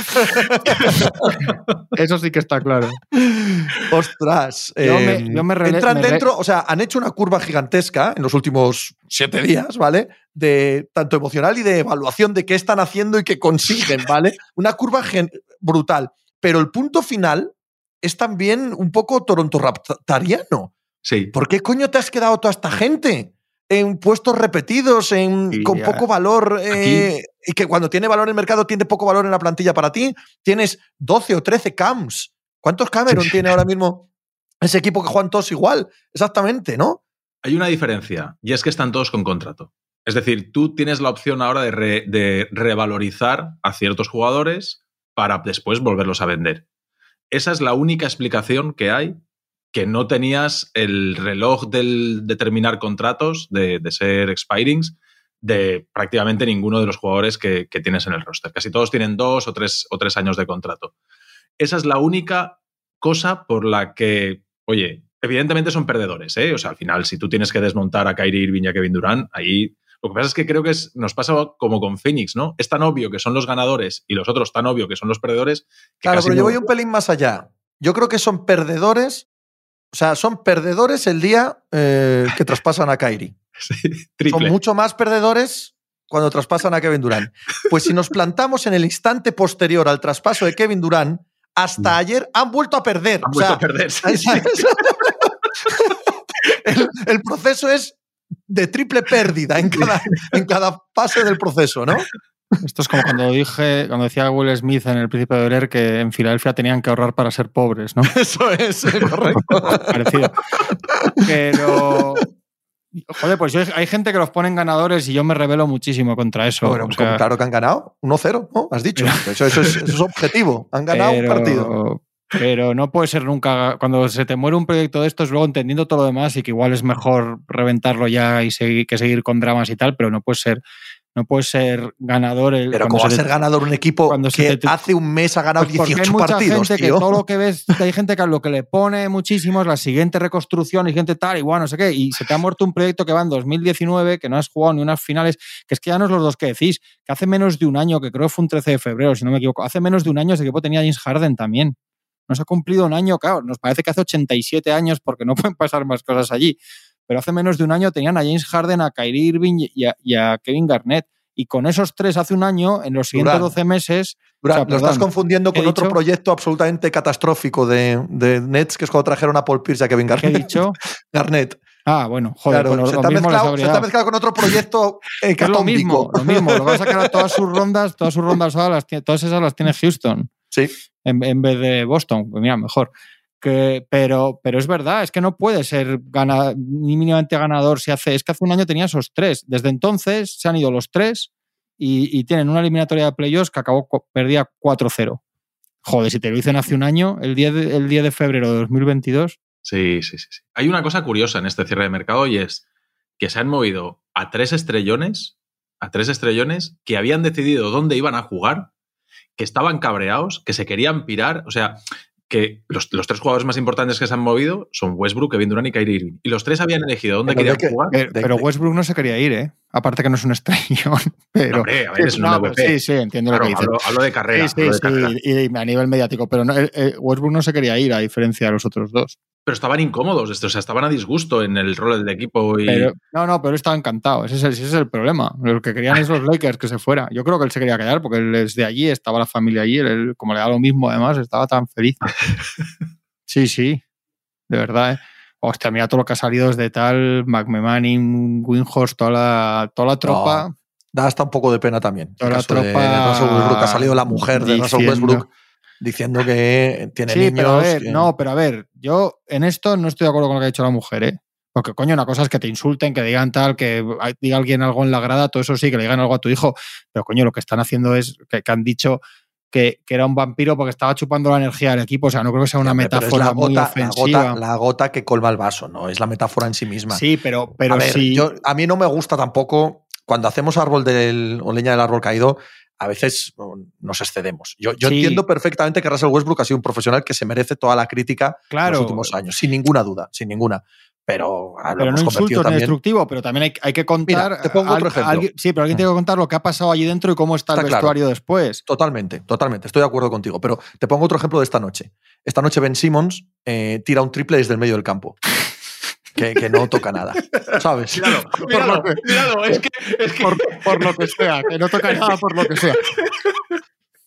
Eso sí que está claro. Ostras. Yo me, yo me entran dentro, o sea, han hecho una curva gigantesca en los últimos siete días, ¿vale? De tanto emocional y de evaluación de qué están haciendo y qué consiguen, ¿vale? Una curva brutal pero el punto final es también un poco Toronto Raptariano. Sí. ¿Por qué coño te has quedado toda esta gente? En puestos repetidos, en, con poco valor, eh, y que cuando tiene valor en el mercado tiene poco valor en la plantilla para ti. Tienes 12 o 13 cams. ¿Cuántos Cameron tiene ahora mismo ese equipo que juegan todos igual? Exactamente, ¿no? Hay una diferencia, y es que están todos con contrato. Es decir, tú tienes la opción ahora de, de revalorizar a ciertos jugadores para después volverlos a vender. Esa es la única explicación que hay que no tenías el reloj del, de terminar contratos, de, ser expirings, de prácticamente ninguno de los jugadores que, tienes en el roster. Casi todos tienen dos o tres, o tres años de contrato. Esa es la única cosa por la que, oye, evidentemente son perdedores, ¿eh? O sea, al final, si tú tienes que desmontar a Kyrie Irving a Kevin Durant, ahí lo que pasa es que creo que nos pasa como con Phoenix, ¿no? Es tan obvio que son los ganadores y los otros tan obvio que son los perdedores. claro, pero yo voy un pelín más allá. Yo creo que son perdedores, o sea, son perdedores el día eh, que traspasan a Kyrie. Sí, triple. Son mucho más perdedores cuando traspasan a Kevin Durant. Pues si nos plantamos en el instante posterior al traspaso de Kevin Durant, hasta Mm. ayer han vuelto a perder. Han O vuelto sea, a perder. sí, sí. el, el proceso es de triple pérdida en cada, en cada fase del proceso, ¿no? Esto es como cuando dije, cuando decía Will Smith en El Príncipe de Bel-Air que en Filadelfia tenían que ahorrar para ser pobres, ¿no? Eso es, eh, correcto. Parecido. Pero. Joder, pues yo- hay gente que los ponen ganadores y yo me rebelo muchísimo contra eso. Bueno, o pues sea, claro que han ganado 1-0, ¿no? Has dicho. Eso, eso es, eso es objetivo. Han ganado pero, un partido. Pero no puede ser nunca. Cuando se te muere un proyecto de estos, luego entendiendo todo lo demás y que igual es mejor reventarlo ya y seguir, que seguir con dramas y tal, pero no puede ser. No puede ser ganador. el- Pero ¿cómo va a ser ganador un equipo cuando que te- hace un mes ha ganado Pues porque 18 hay mucha partidos, gente tío? que todo lo que ves, hay gente que a lo que le pone muchísimo es la siguiente reconstrucción y gente tal, bueno, no sé qué, y se te ha muerto un proyecto que va en 2019, que no has jugado ni unas finales, que es que ya no es los dos que decís, que hace menos de un año, que creo que fue un 13 de febrero, si no me equivoco, hace menos de un año ese equipo tenía James Harden también. No se ha cumplido un año, claro, nos parece que hace 87 años porque no pueden pasar más cosas allí, pero hace menos de un año tenían a James Harden, a Kyrie Irving y a, y a Kevin Garnett. Y con esos tres hace un año, en los siguientes Durant. 12 meses, o sea, lo estás confundiendo ¿qué he con otro dicho? proyecto absolutamente catastrófico de, de Nets, que es cuando trajeron a Paul Pierce y a Kevin ¿qué he Garnett. dicho? Garnett. Ah, bueno, joder, Claro, se, les mezclado, se mezclado con otro proyecto Que es lo mismo, lo mismo. Lo pasa es que ahora todas sus rondas, todas sus rondas ahora las todas esas las tiene Houston Sí. en, en vez de Boston. Pues mira, mejor. Que, pero, pero es verdad, es que no puede ser gana- ni mínimamente ganador si hace. Es que hace un año tenía esos tres. Desde entonces se han ido los tres y, y tienen una eliminatoria de playoffs que acabó, perdía 4-0. Joder, si te lo dicen hace un año, el 10 de, el 10 de febrero de 2022. Sí, sí, sí, sí. Hay una cosa curiosa en este cierre de mercado y es que se han movido a tres estrellones, a tres estrellones que habían decidido dónde iban a jugar, que estaban cabreados, que se querían pirar. O sea, que los, los tres jugadores más importantes que se han movido son Westbrook, Kevin Durant y Kyrie Irving. Y los tres habían elegido dónde Pero querían que- jugar. Pero, De- pero de- Westbrook no se quería ir, ¿eh? Aparte que no es un estrellón. Pero, Hombre, a ver, es un No, MVP. Sí, sí, entiendo Claro, lo que dices. hablo, hablo de carrera. Sí, sí, hablo de sí, carrera. y, y a nivel mediático, pero no, eh, eh, Westbrook no se quería ir a diferencia de los otros dos. Pero estaban incómodos, o sea, estaban a disgusto en el rol del equipo y. Pero, no, no, pero él estaba encantado. Ese es, el, ese es el problema. Lo que querían es los Lakers que se fuera. Yo creo que él se quería quedar porque él es de allí, estaba la familia allí, él- él, como le da lo mismo además, estaba tan feliz. Sí, sí, de verdad. ¿eh? Hostia, mira todo lo que ha salido desde tal, McMahon, Winhorst, toda la, toda la tropa. Da hasta un poco de pena también. Toda la tropa de Westbrook. Ha salido la mujer de Russell Westbrook diciendo que tiene Sí, niños. pero a ver, que- no, pero a ver, yo en esto no estoy de acuerdo con lo que ha dicho la mujer, ¿eh? Porque, coño, una cosa es que te insulten, que digan tal, que diga alguien algo en la grada, todo eso sí, que le digan algo a tu hijo. Pero, coño, lo que están haciendo es que, que han dicho que, que era un vampiro porque estaba chupando la energía del equipo. O sea, no creo que sea una metáfora muy gota, la ofensiva. gota- la gota que colma el vaso, no es la metáfora en sí misma. Sí, pero, pero a ver, sí. yo- a mí no me gusta tampoco cuando hacemos árbol del, o leña del árbol caído. A veces nos excedemos. Yo, yo Sí. entiendo perfectamente que Russell Westbrook ha sido un profesional que se merece toda la crítica en Claro. los últimos años, sin ninguna duda, sin ninguna. Pero, lo pero no convertido insulto ni también. destructivo, pero también hay, hay que contar. Mira, te pongo otro al- ejemplo. alguien- sí, pero alguien tiene que contar lo que ha pasado allí dentro y cómo está, Está el claro. vestuario después. Totalmente, totalmente. Estoy de acuerdo contigo. Pero te pongo otro ejemplo de esta noche. Esta noche Ben Simmons eh, tira un triple desde el medio del campo. Que, que no toca nada. ¿Sabes? Míralo, Por lo que- míralo, es que, es que- Por, por lo que sea, que no toca nada por lo que sea.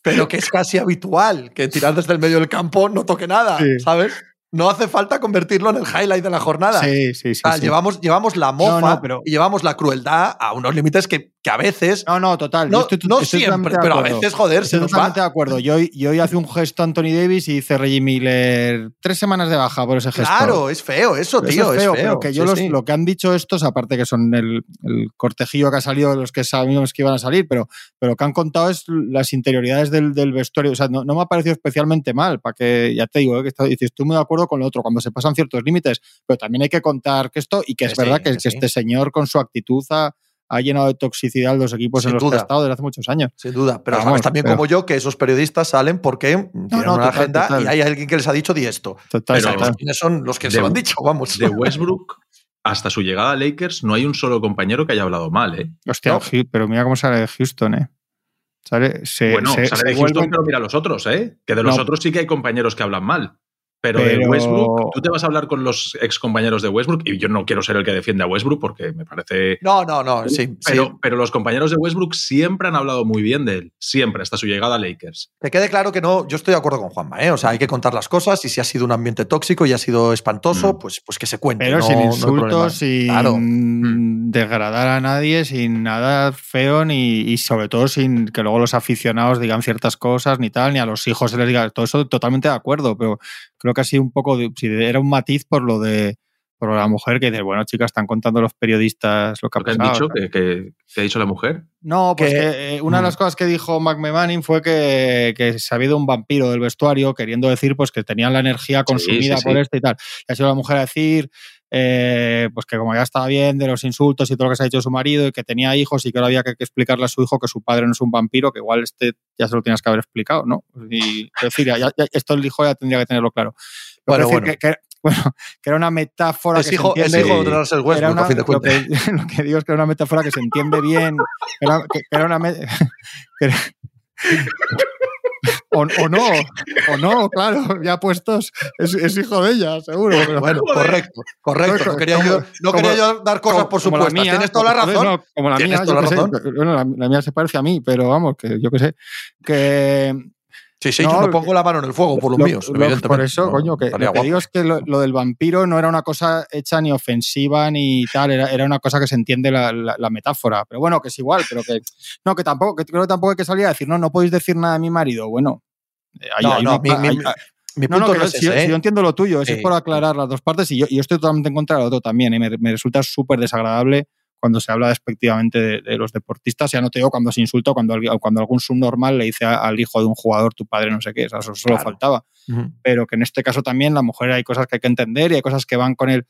Pero que es casi habitual que tirar desde el medio del campo no toque nada. Sí. ¿Sabes? No hace falta convertirlo en el highlight de la jornada. Sí, sí, sí. Ah, sí. Llevamos, llevamos la mofa No, no, pero- y llevamos la crueldad a unos límites que, que a veces. No, no, total. No, yo estoy- no estoy siempre, pero a veces, joder, se Estoy nos va. totalmente de acuerdo. Yo, hoy- yo hoy hace un gesto Anthony Davis y dice Reggie Miller tres semanas de baja por ese gesto. Claro, es feo eso, tío. es feo, es pero que yo Sí, los- sí. lo que han dicho estos, aparte que son el, el cortejillo que ha salido de los que sabíamos que iban a salir, pero, pero lo que han contado es las interioridades del, del vestuario. O sea, no, no me ha parecido especialmente mal, para que, ya te digo, eh, que estoy, estoy muy de acuerdo con lo otro, cuando se pasan ciertos límites, pero también hay que contar que esto, y que es sí, verdad que, que que sí. este señor con su actitud ha, ha llenado de toxicidad los equipos Sin en los que ha estado desde hace muchos años. Sin duda. Pero Vamos, sabes también pero- como yo que esos periodistas salen porque tienen no, una total, agenda total. y hay alguien que les ha dicho di esto. Total, Pero- Sabemos total. quiénes son los que De- se lo han dicho, vamos. de Westbrook hasta su llegada a Lakers no hay un solo compañero que haya hablado mal, ¿eh? Hostia, No. Pero mira cómo sale de Houston, ¿eh? Sale, se, bueno, se- sale se de Houston, vuelven- pero mira los otros, ¿eh? Que de los No. otros sí que hay compañeros que hablan mal. Pero, de Westbrook, tú te vas a hablar con los ex compañeros de Westbrook, y yo no quiero ser el que defiende a Westbrook porque me parece. No, no, no, sí. Pero, pero los compañeros de Westbrook siempre han hablado muy bien de él, siempre, hasta su llegada a Lakers. Que quede claro que no, yo estoy de acuerdo con Juanma, ¿eh? O sea, hay que contar las cosas y si ha sido un ambiente tóxico y ha sido espantoso, mm. pues, pues que se cuente. Pero sin insultos, sin degradar a nadie, sin nada feo, ni, y sobre todo sin que luego los aficionados digan ciertas cosas, ni tal, ni a los hijos se les diga. Todo eso totalmente de acuerdo, pero creo que ha sido un poco, si era un matiz por lo de por la mujer que dice, bueno, chicas, están contando los periodistas lo que ha pasado. han dicho? ¿Qué, ha dicho la mujer? No, pues que, eh, una de las mm. cosas que dijo McMahon fue que, que, se ha habido un vampiro del vestuario queriendo decir pues que tenían la energía consumida por esto y tal. Y ha sido la mujer a decir eh, pues que como ya estaba bien de los insultos y todo lo que se ha dicho su marido y que tenía hijos y que ahora había que, explicarle a su hijo que su padre no es un vampiro, que igual este ya se lo tienes que haber explicado, ¿no? Y decir, ya, esto el hijo ya tendría que tenerlo claro. Bueno, bueno. Que, bueno, que era una metáfora que hijo, se entiende, hijo de Westbrook, era una, a fin de lo, que, lo, que, digo es que era una metáfora que se entiende bien, era, que, era una o, o, no, o no, claro, ya puestos, es, hijo de ella, seguro. bueno, correcto, correcto. No quería, yo, no quería yo dar cosas por supuesto. Tienes toda la razón. como la mía, la, razón? bueno, la, la, mía se parece a mí, pero vamos, que yo qué sé, que Sí, sí, yo no pongo la mano en el fuego por los míos, evidentemente. Por eso, coño, que lo que digo es que lo, del vampiro no era una cosa hecha ni ofensiva ni tal, era, era una cosa que se entiende la, la, metáfora. Pero bueno, que es igual, pero que. No, que tampoco, que creo que tampoco hay que salir a decir, no, no podéis decir nada de mi marido. Bueno, hay, no, no, mi, mi, punto no, si, ¿eh? yo entiendo lo tuyo, es por aclarar las dos partes y yo, yo, estoy totalmente en contra del otro también. Y me, me resulta súper desagradable cuando se habla despectivamente de, los deportistas. Ya no te digo cuando se insulta, cuando, cuando algún subnormal le dice al hijo de un jugador, tu padre no sé qué, eso solo faltaba. Pero que en este caso también la mujer hay cosas que hay que entender y hay cosas que van con el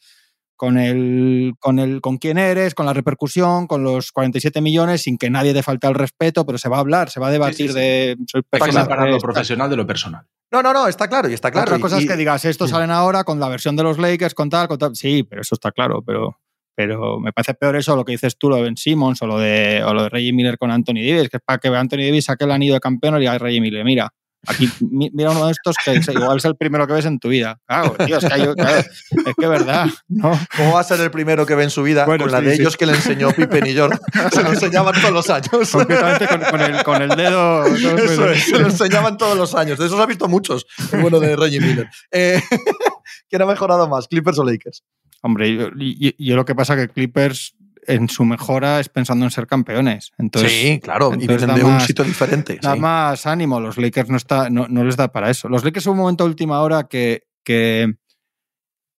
con el, con el con quién eres, con la repercusión, con los 47 millones, sin que nadie te falte el respeto, pero se va a hablar, se va a debatir de. Soy separar lo profesional de lo personal. No, no, no, está claro, y está claro. Otra cosa es que digas, estos salen ahora con la versión de los Lakers, con tal, con tal. Sí, pero eso está claro, pero. Pero me parece peor eso, lo que dices tú, lo de Ben Simmons o lo de, o lo de Reggie Miller con Anthony Davis, que es para que Anthony Davis saque el anillo de campeón y diga a Reggie Miller, mira, Aquí, mira uno de estos que igual es el primero que ves en tu vida. Claro, tío, es que, hay, es que verdad, ¿no? ¿Cómo va a ser el primero que ve en su vida? con la de ellos que le enseñó Pippen y Jordan. Se lo enseñaban todos los años. Completamente con, el, con el, dedo. Eso es, se lo enseñaban todos los años. De esos ha visto muchos. El bueno de Reggie Miller. Eh, ¿Quién ha mejorado más, Clippers o Lakers? Hombre, yo, yo, lo que pasa es que Clippers en su mejora es pensando en ser campeones. Entonces, sí, claro, y vienen de un sitio diferente. Da más ánimo, los Lakers no, está, no, no, les da para eso. Los Lakers hubo un momento a última hora que, que,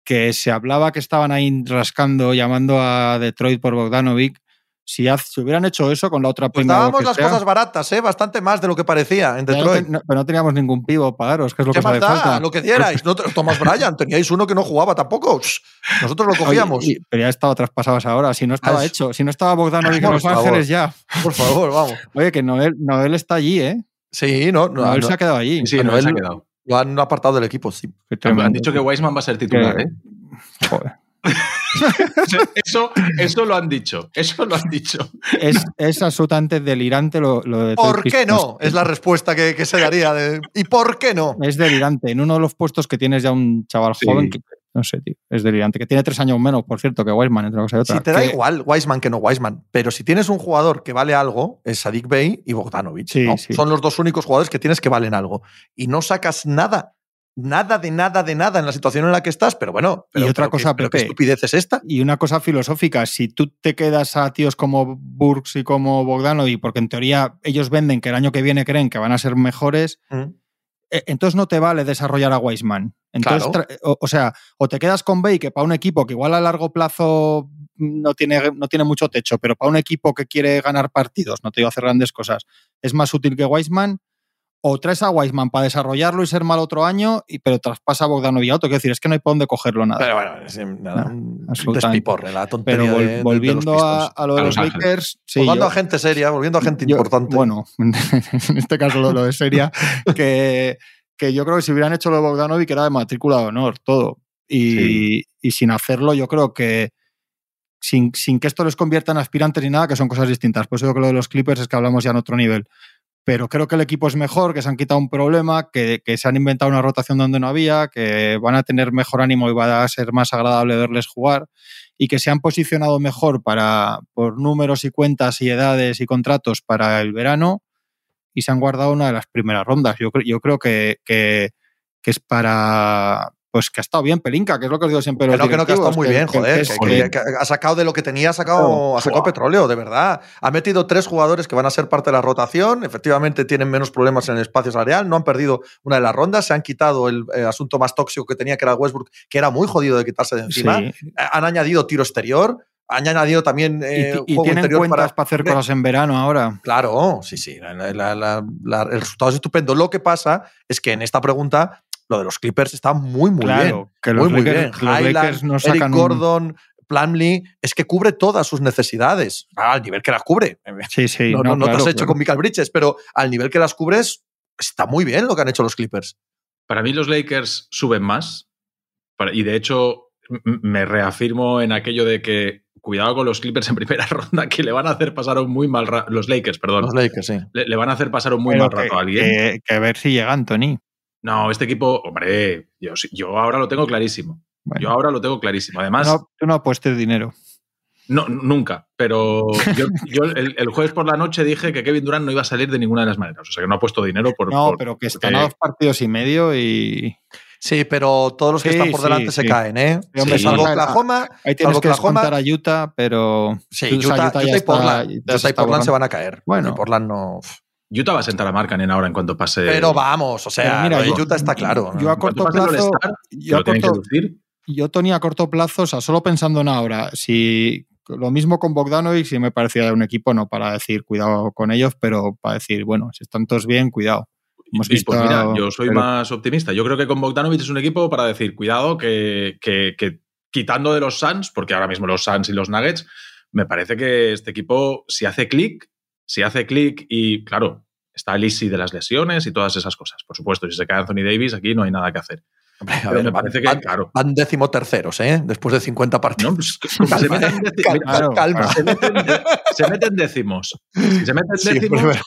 que se hablaba que estaban ahí rascando, llamando a Detroit por Bogdanovic si, hubieran hecho eso con la otra pues dábamos las cosas baratas, ¿eh? bastante más de lo que parecía en Detroit. pero no teníamos ningún pivo pagaros, que es lo que hace falta. Lo que dierais. No, Thomas Bryan, teníais uno que no jugaba tampoco. Nosotros lo cogíamos. pero ya estaba traspasados ahora. Si no estaba hecho, si no estaba Bogdanovic en Los Ángeles ya. Por favor, vamos. Oye, que Noel, Noel está allí, ¿eh? Sí, no. Noel se ha quedado allí. Sí, Noel se ha quedado. Lo han apartado del equipo, sí. Han dicho que Weisman va a ser titular, ¿eh? Joder. Eso, eso lo han dicho. Eso lo han dicho. Es, es absolutamente delirante lo, de. ¿Por qué no? Es la respuesta que, se daría. ¿Y por qué no? Es delirante. En uno de los puestos que tienes ya un chaval joven que, no sé, tío, es delirante. Que tiene tres años menos, por cierto, que Wiseman, entre cosa y otra. Si te da igual Wiseman que no Wiseman, pero si tienes un jugador que vale algo, es Sadik Bey y Bogdanovic. Son los dos únicos jugadores que tienes que valen algo. Y no sacas nada nada de nada de nada en la situación en la que estás, pero bueno. y otra cosa, ¿qué, estupidez es esta? Y una cosa filosófica, si tú te quedas a tíos como Burks y como Bogdanovic, porque en teoría ellos venden que el año que viene creen que van a ser mejores, mm. e, entonces no te vale desarrollar a Wiseman. Entonces, o, sea, o te quedas con Bay, que para un equipo que igual a largo plazo no tiene, no tiene mucho techo, pero para un equipo que quiere ganar partidos, no te digo hacer grandes cosas, es más útil que Wiseman o traes a Wiseman para desarrollarlo y ser mal otro año, y, pero traspasa a Bogdanovic a otro. Quiero decir, es que no hay por dónde cogerlo nada. Pero bueno, es nada, un despiporre, la tontería Pero volviendo a, lo de los Lakers... volviendo a gente seria, volviendo a gente importante. Bueno, en este caso lo, de seria, que, que yo creo que si hubieran hecho lo de Bogdanovic era de matrícula de honor, todo. Y, y sin hacerlo, yo creo que sin, sin, que esto les convierta en aspirantes ni nada, que son cosas distintas. Por eso yo creo que lo de los Clippers es que hablamos ya en otro nivel pero creo que el equipo es mejor, que se han quitado un problema, que, que, se han inventado una rotación donde no había, que van a tener mejor ánimo y va a ser más agradable verles jugar y que se han posicionado mejor para, por números y cuentas y edades y contratos para el verano y se han guardado una de las primeras rondas. Yo, yo creo que, que, que es para, pues que ha estado bien Pelinka, que es lo que os digo siempre. Que no, que no, que ha estado muy bien, joder. Que, ha sacado de lo que tenía, ha sacado, ha sacado petróleo, de verdad. Ha metido tres jugadores que van a ser parte de la rotación. Efectivamente, tienen menos problemas en el espacio salarial. No han perdido una de las rondas. Se han quitado el eh, asunto más tóxico que tenía, que era Westbrook, que era muy jodido de quitarse de encima. Han añadido tiro exterior. Han añadido también. Eh, y, tienen cuentas para, hacer cosas en verano ahora. Claro, sí, sí. el resultado es estupendo. Lo que pasa es que en esta pregunta lo de los Clippers está muy, muy bien. Que los muy, Lakers, muy bien. Highland, no Eric Gordon, Plumlee, es que cubre todas sus necesidades. Al nivel que las cubre. Sí, sí. No, no, te has hecho con Michael Bridges, pero al nivel que las cubres, está muy bien lo que han hecho los Clippers. Para mí, los Lakers suben más. Y de hecho, me reafirmo en aquello de que cuidado con los Clippers en primera ronda, que le van a hacer pasar un muy mal rato. Los Lakers, perdón. Los Lakers, sí. Le, van a hacer pasar un muy mal rato a alguien. Que, que, ver si llega Anthony. No, este equipo, hombre, yo, yo ahora lo tengo clarísimo. Yo ahora lo tengo clarísimo. Además. No, tú no apuestes dinero. No, nunca. Pero yo, el, jueves por la noche dije que Kevin Durant no iba a salir de ninguna de las maneras. O sea que no ha puesto dinero por. No, pero que están a dos partidos y medio y. Sí, pero todos los que están por delante se caen, ¿eh? Sí, hombre, salvo Oklahoma. Ahí tienes que descontar a Utah, pero. Sí, Utah, Utah, y Portland, Utah y Portland se van a caer. Bueno. Portland no. Utah va a sentar a Markkanen ahora en cuanto pase. Pero vamos, o sea, mira, Utah está claro. Yo, a corto plazo. yo, a corto, yo, Tony, a corto plazo, o sea, solo pensando en ahora, si lo mismo con Bogdanovic, si me parecía un equipo, no para decir cuidado con ellos, pero para decir, bueno, si están todos bien, cuidado. Hemos pues mira, yo soy más optimista. Yo creo que con Bogdanovic es un equipo para decir, cuidado, que, que, que quitando de los Suns, porque ahora mismo los Suns y los Nuggets, me parece que este equipo, si hace clic, si hace clic y, claro, está el easy de las lesiones y todas esas cosas. Por supuesto, si se cae Anthony Davis, aquí no hay nada que hacer. A ver, me parece que, claro. Van décimo terceros, ¿eh? Después de 50 partidos. Pues, se, meten calma, Se, meten décimos. Si se meten décimos,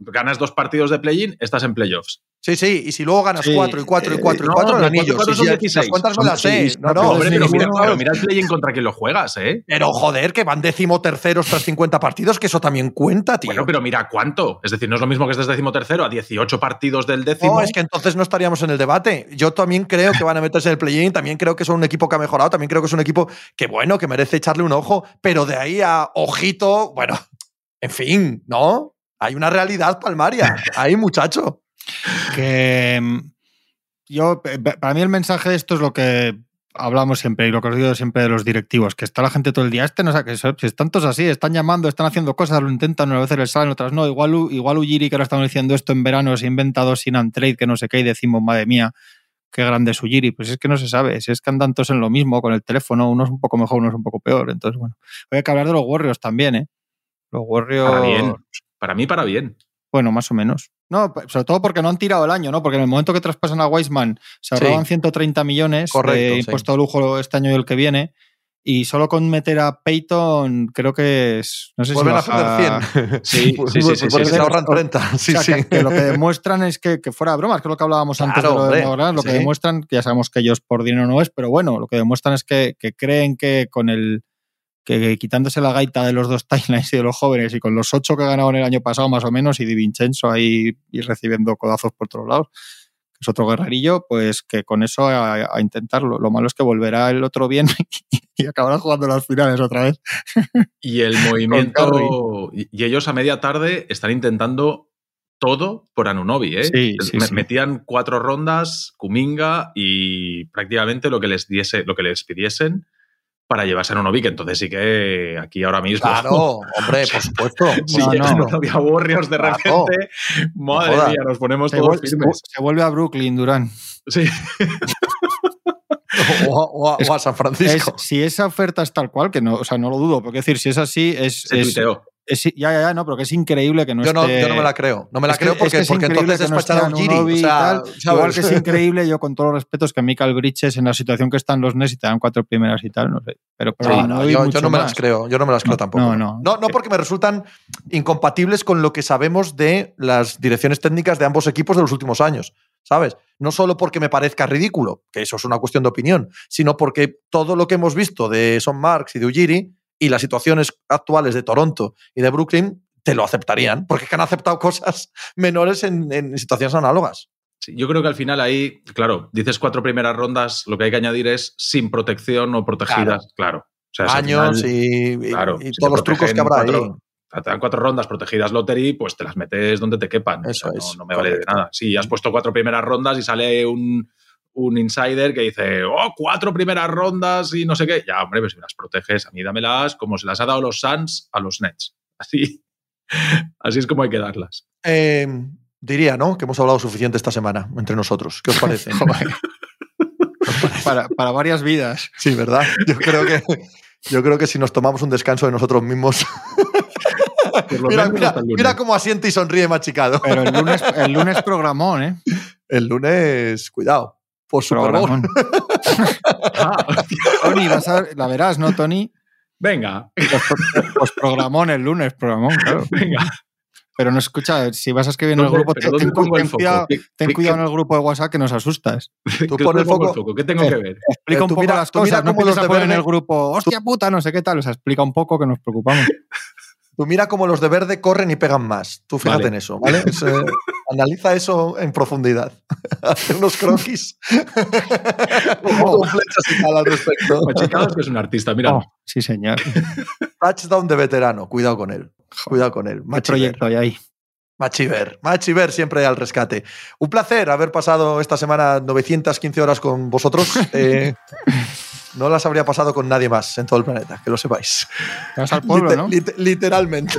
ganas dos partidos de play-in, estás en playoffs. Sí, sí, y si luego ganas 4 y 4 y 4 y 4 no, anillos. Cuatro son 16. ¿Cuántas me las sé? No, no, hombre, pero, mira, pero mira el play-in contra quien lo juegas, ¿eh? Pero joder, que van décimo terceros tras 50 partidos, que eso también cuenta, tío. Bueno, pero mira cuánto. Es decir, no es lo mismo que estés décimo tercero a 18 partidos del décimo. No, es que entonces no estaríamos en el debate. Yo también creo que van a meterse en el play-in, también creo que son un equipo que ha mejorado, también creo que es un equipo que, bueno, que merece echarle un ojo, pero de ahí a ojito, bueno, en fin, ¿no? Hay una realidad palmaria, ahí, muchacho. Que mm, yo, para mí el mensaje de esto es lo que hablamos siempre y lo que os digo siempre de los directivos, que está la gente todo el día, este no sé, que si están todos así, están llamando, están haciendo cosas, lo intentan, una veces les salen, otras no. Igual, igual Ujiri, que ahora estamos diciendo esto en verano, se ha inventado sin trade, que no sé qué, y decimos, madre mía, qué grande es Ujiri. Pues es que no se sabe, si es que andan todos en lo mismo con el teléfono, uno es un poco mejor, uno es un poco peor. Entonces, bueno, hay que hablar de los Warriors también, ¿eh? Los Warriors. Para bien. Para mí, para bien. Bueno, más o menos. No, sobre todo porque no han tirado el año, ¿no? Porque en el momento que traspasan a Weisman se ahorraban 130 millones de impuesto de lujo este año y el que viene. Y solo con meter a Peyton, creo que es. No sé Vuelven si a hacer 100. Sí, sí, sí. sí, porque se ahorran 30. Sí, sí. Que, lo que demuestran es que, que fuera de bromas, que es lo que hablábamos antes de lo de ahora, lo que demuestran, que ya sabemos que ellos por dinero no es, pero bueno, lo que demuestran es que, que creen que con el que quitándose la gaita de los dos timelines y de los jóvenes y con los ocho que ganaron el año pasado más o menos y Di Vincenzo ahí y recibiendo codazos por todos lados, es otro guerrerillo, pues que con eso a, intentarlo. Lo malo es que volverá el otro bien y acabará jugando las finales otra vez. Y el movimiento, y ellos a media tarde están intentando todo por Anunobi, ¿eh? Sí, sí, Metían cuatro rondas, Kuminga y prácticamente lo que les diese, lo que les pidiesen para llevarse a Nonovic. Entonces sí que aquí ahora mismo. Claro, hombre, por supuesto. si no, había Warriors de repente, madre mía, nos ponemos todos firmes. Se vuelve a Brooklyn, Durán. Sí. o, a, San Francisco. si esa oferta es tal cual, que no, o sea, no lo dudo, porque decir, si es así, es. Se tuiteó. Ya, ya, ya, no, pero que es increíble que no yo no, esté... Yo no me la creo. No me la creo porque, porque entonces despachar a Giri. O sea, igual que es increíble, yo con todos los respetos, que Michael Bridges en la situación que están los Nets y te dan cuatro primeras y tal, no sé. Pero, pero no, yo, yo, no me las creo. Yo no me las creo tampoco. No, no. No, no porque me resultan incompatibles con lo que sabemos de las direcciones técnicas de ambos equipos de los últimos años. ¿Sabes? No solo porque me parezca ridículo, que eso es una cuestión de opinión, sino porque todo lo que hemos visto de Son Marks y de Ujiri y las situaciones actuales de Toronto y de Brooklyn te lo aceptarían, porque han aceptado cosas menores en, situaciones análogas. Sí, yo creo que al final ahí, claro, dices cuatro primeras rondas, lo que hay que añadir es sin protección o protegidas, claro. Años y, todos los trucos que habrá ahí. Te dan cuatro rondas protegidas lottery, pues te las metes donde te quepan. Eso es. No, me vale de nada. Si has puesto cuatro primeras rondas y sale un, un insider que dice, oh, cuatro primeras rondas y no sé qué. Ya, hombre, pues si me las proteges, a mí dámelas como se las ha dado los Suns a los Nets. Así, así es como hay que darlas. Eh, diría, ¿no? Que hemos hablado suficiente esta semana entre nosotros. ¿Qué os parece? para, para, varias vidas. Sí, ¿verdad? Yo creo que, yo creo que si nos tomamos un descanso de nosotros mismos. mira, mira, mira, cómo asiente y sonríe machicado. Pero el lunes, el lunes programón, ¿eh? El lunes, cuidado por su ah, Tony, vas a la verás, ¿no, Tony? Venga. Pues, pues, programón el lunes, programón, claro. Venga. Pero no escucha, si vas a escribir en el grupo, ten, cuidado, ten cuidado en el grupo de WhatsApp que nos asustas. Tú pones el foco. ¿Qué tengo que ver? Explica un poco las cosas, no a poner en el grupo, hostia puta, no sé qué tal. O sea, explica un poco que nos preocupamos. Tú mira cómo los de verde corren y pegan más. Tú fíjate en eso, ¿vale? analiza eso en profundidad. Hace unos croquis. oh. flechas y al respecto. Machicados que es un artista, mira. Oh, sí, señor. Touchdown de veterano. Cuidado con él. Cuidado con él. ¿Qué proyecto hay ahí? Machiver, Machiver siempre al rescate. Un placer haber pasado esta semana 915 horas con vosotros. Eh, no las habría pasado con nadie más en todo el planeta, que lo sepáis. Te vas al pueblo, ¿no? literalmente.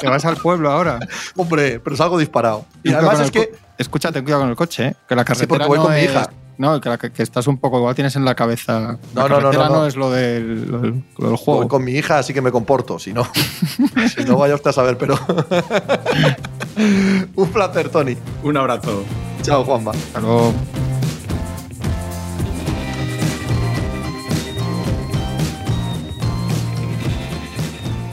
te, vas al pueblo ahora. Hombre, pero salgo disparado. Y además es que. Escucha, ten cuidado con el coche, ¿eh? que la carretera. Sí, porque voy no con mi hija. No, que, estás un poco, igual tienes en la cabeza. No, no, no, no, no. es lo del, lo del, juego. Voy con mi hija, así que me comporto. Si no, si no vaya usted a saber, pero. un placer, Tony. Un abrazo. Chao, Juanma. Hasta luego.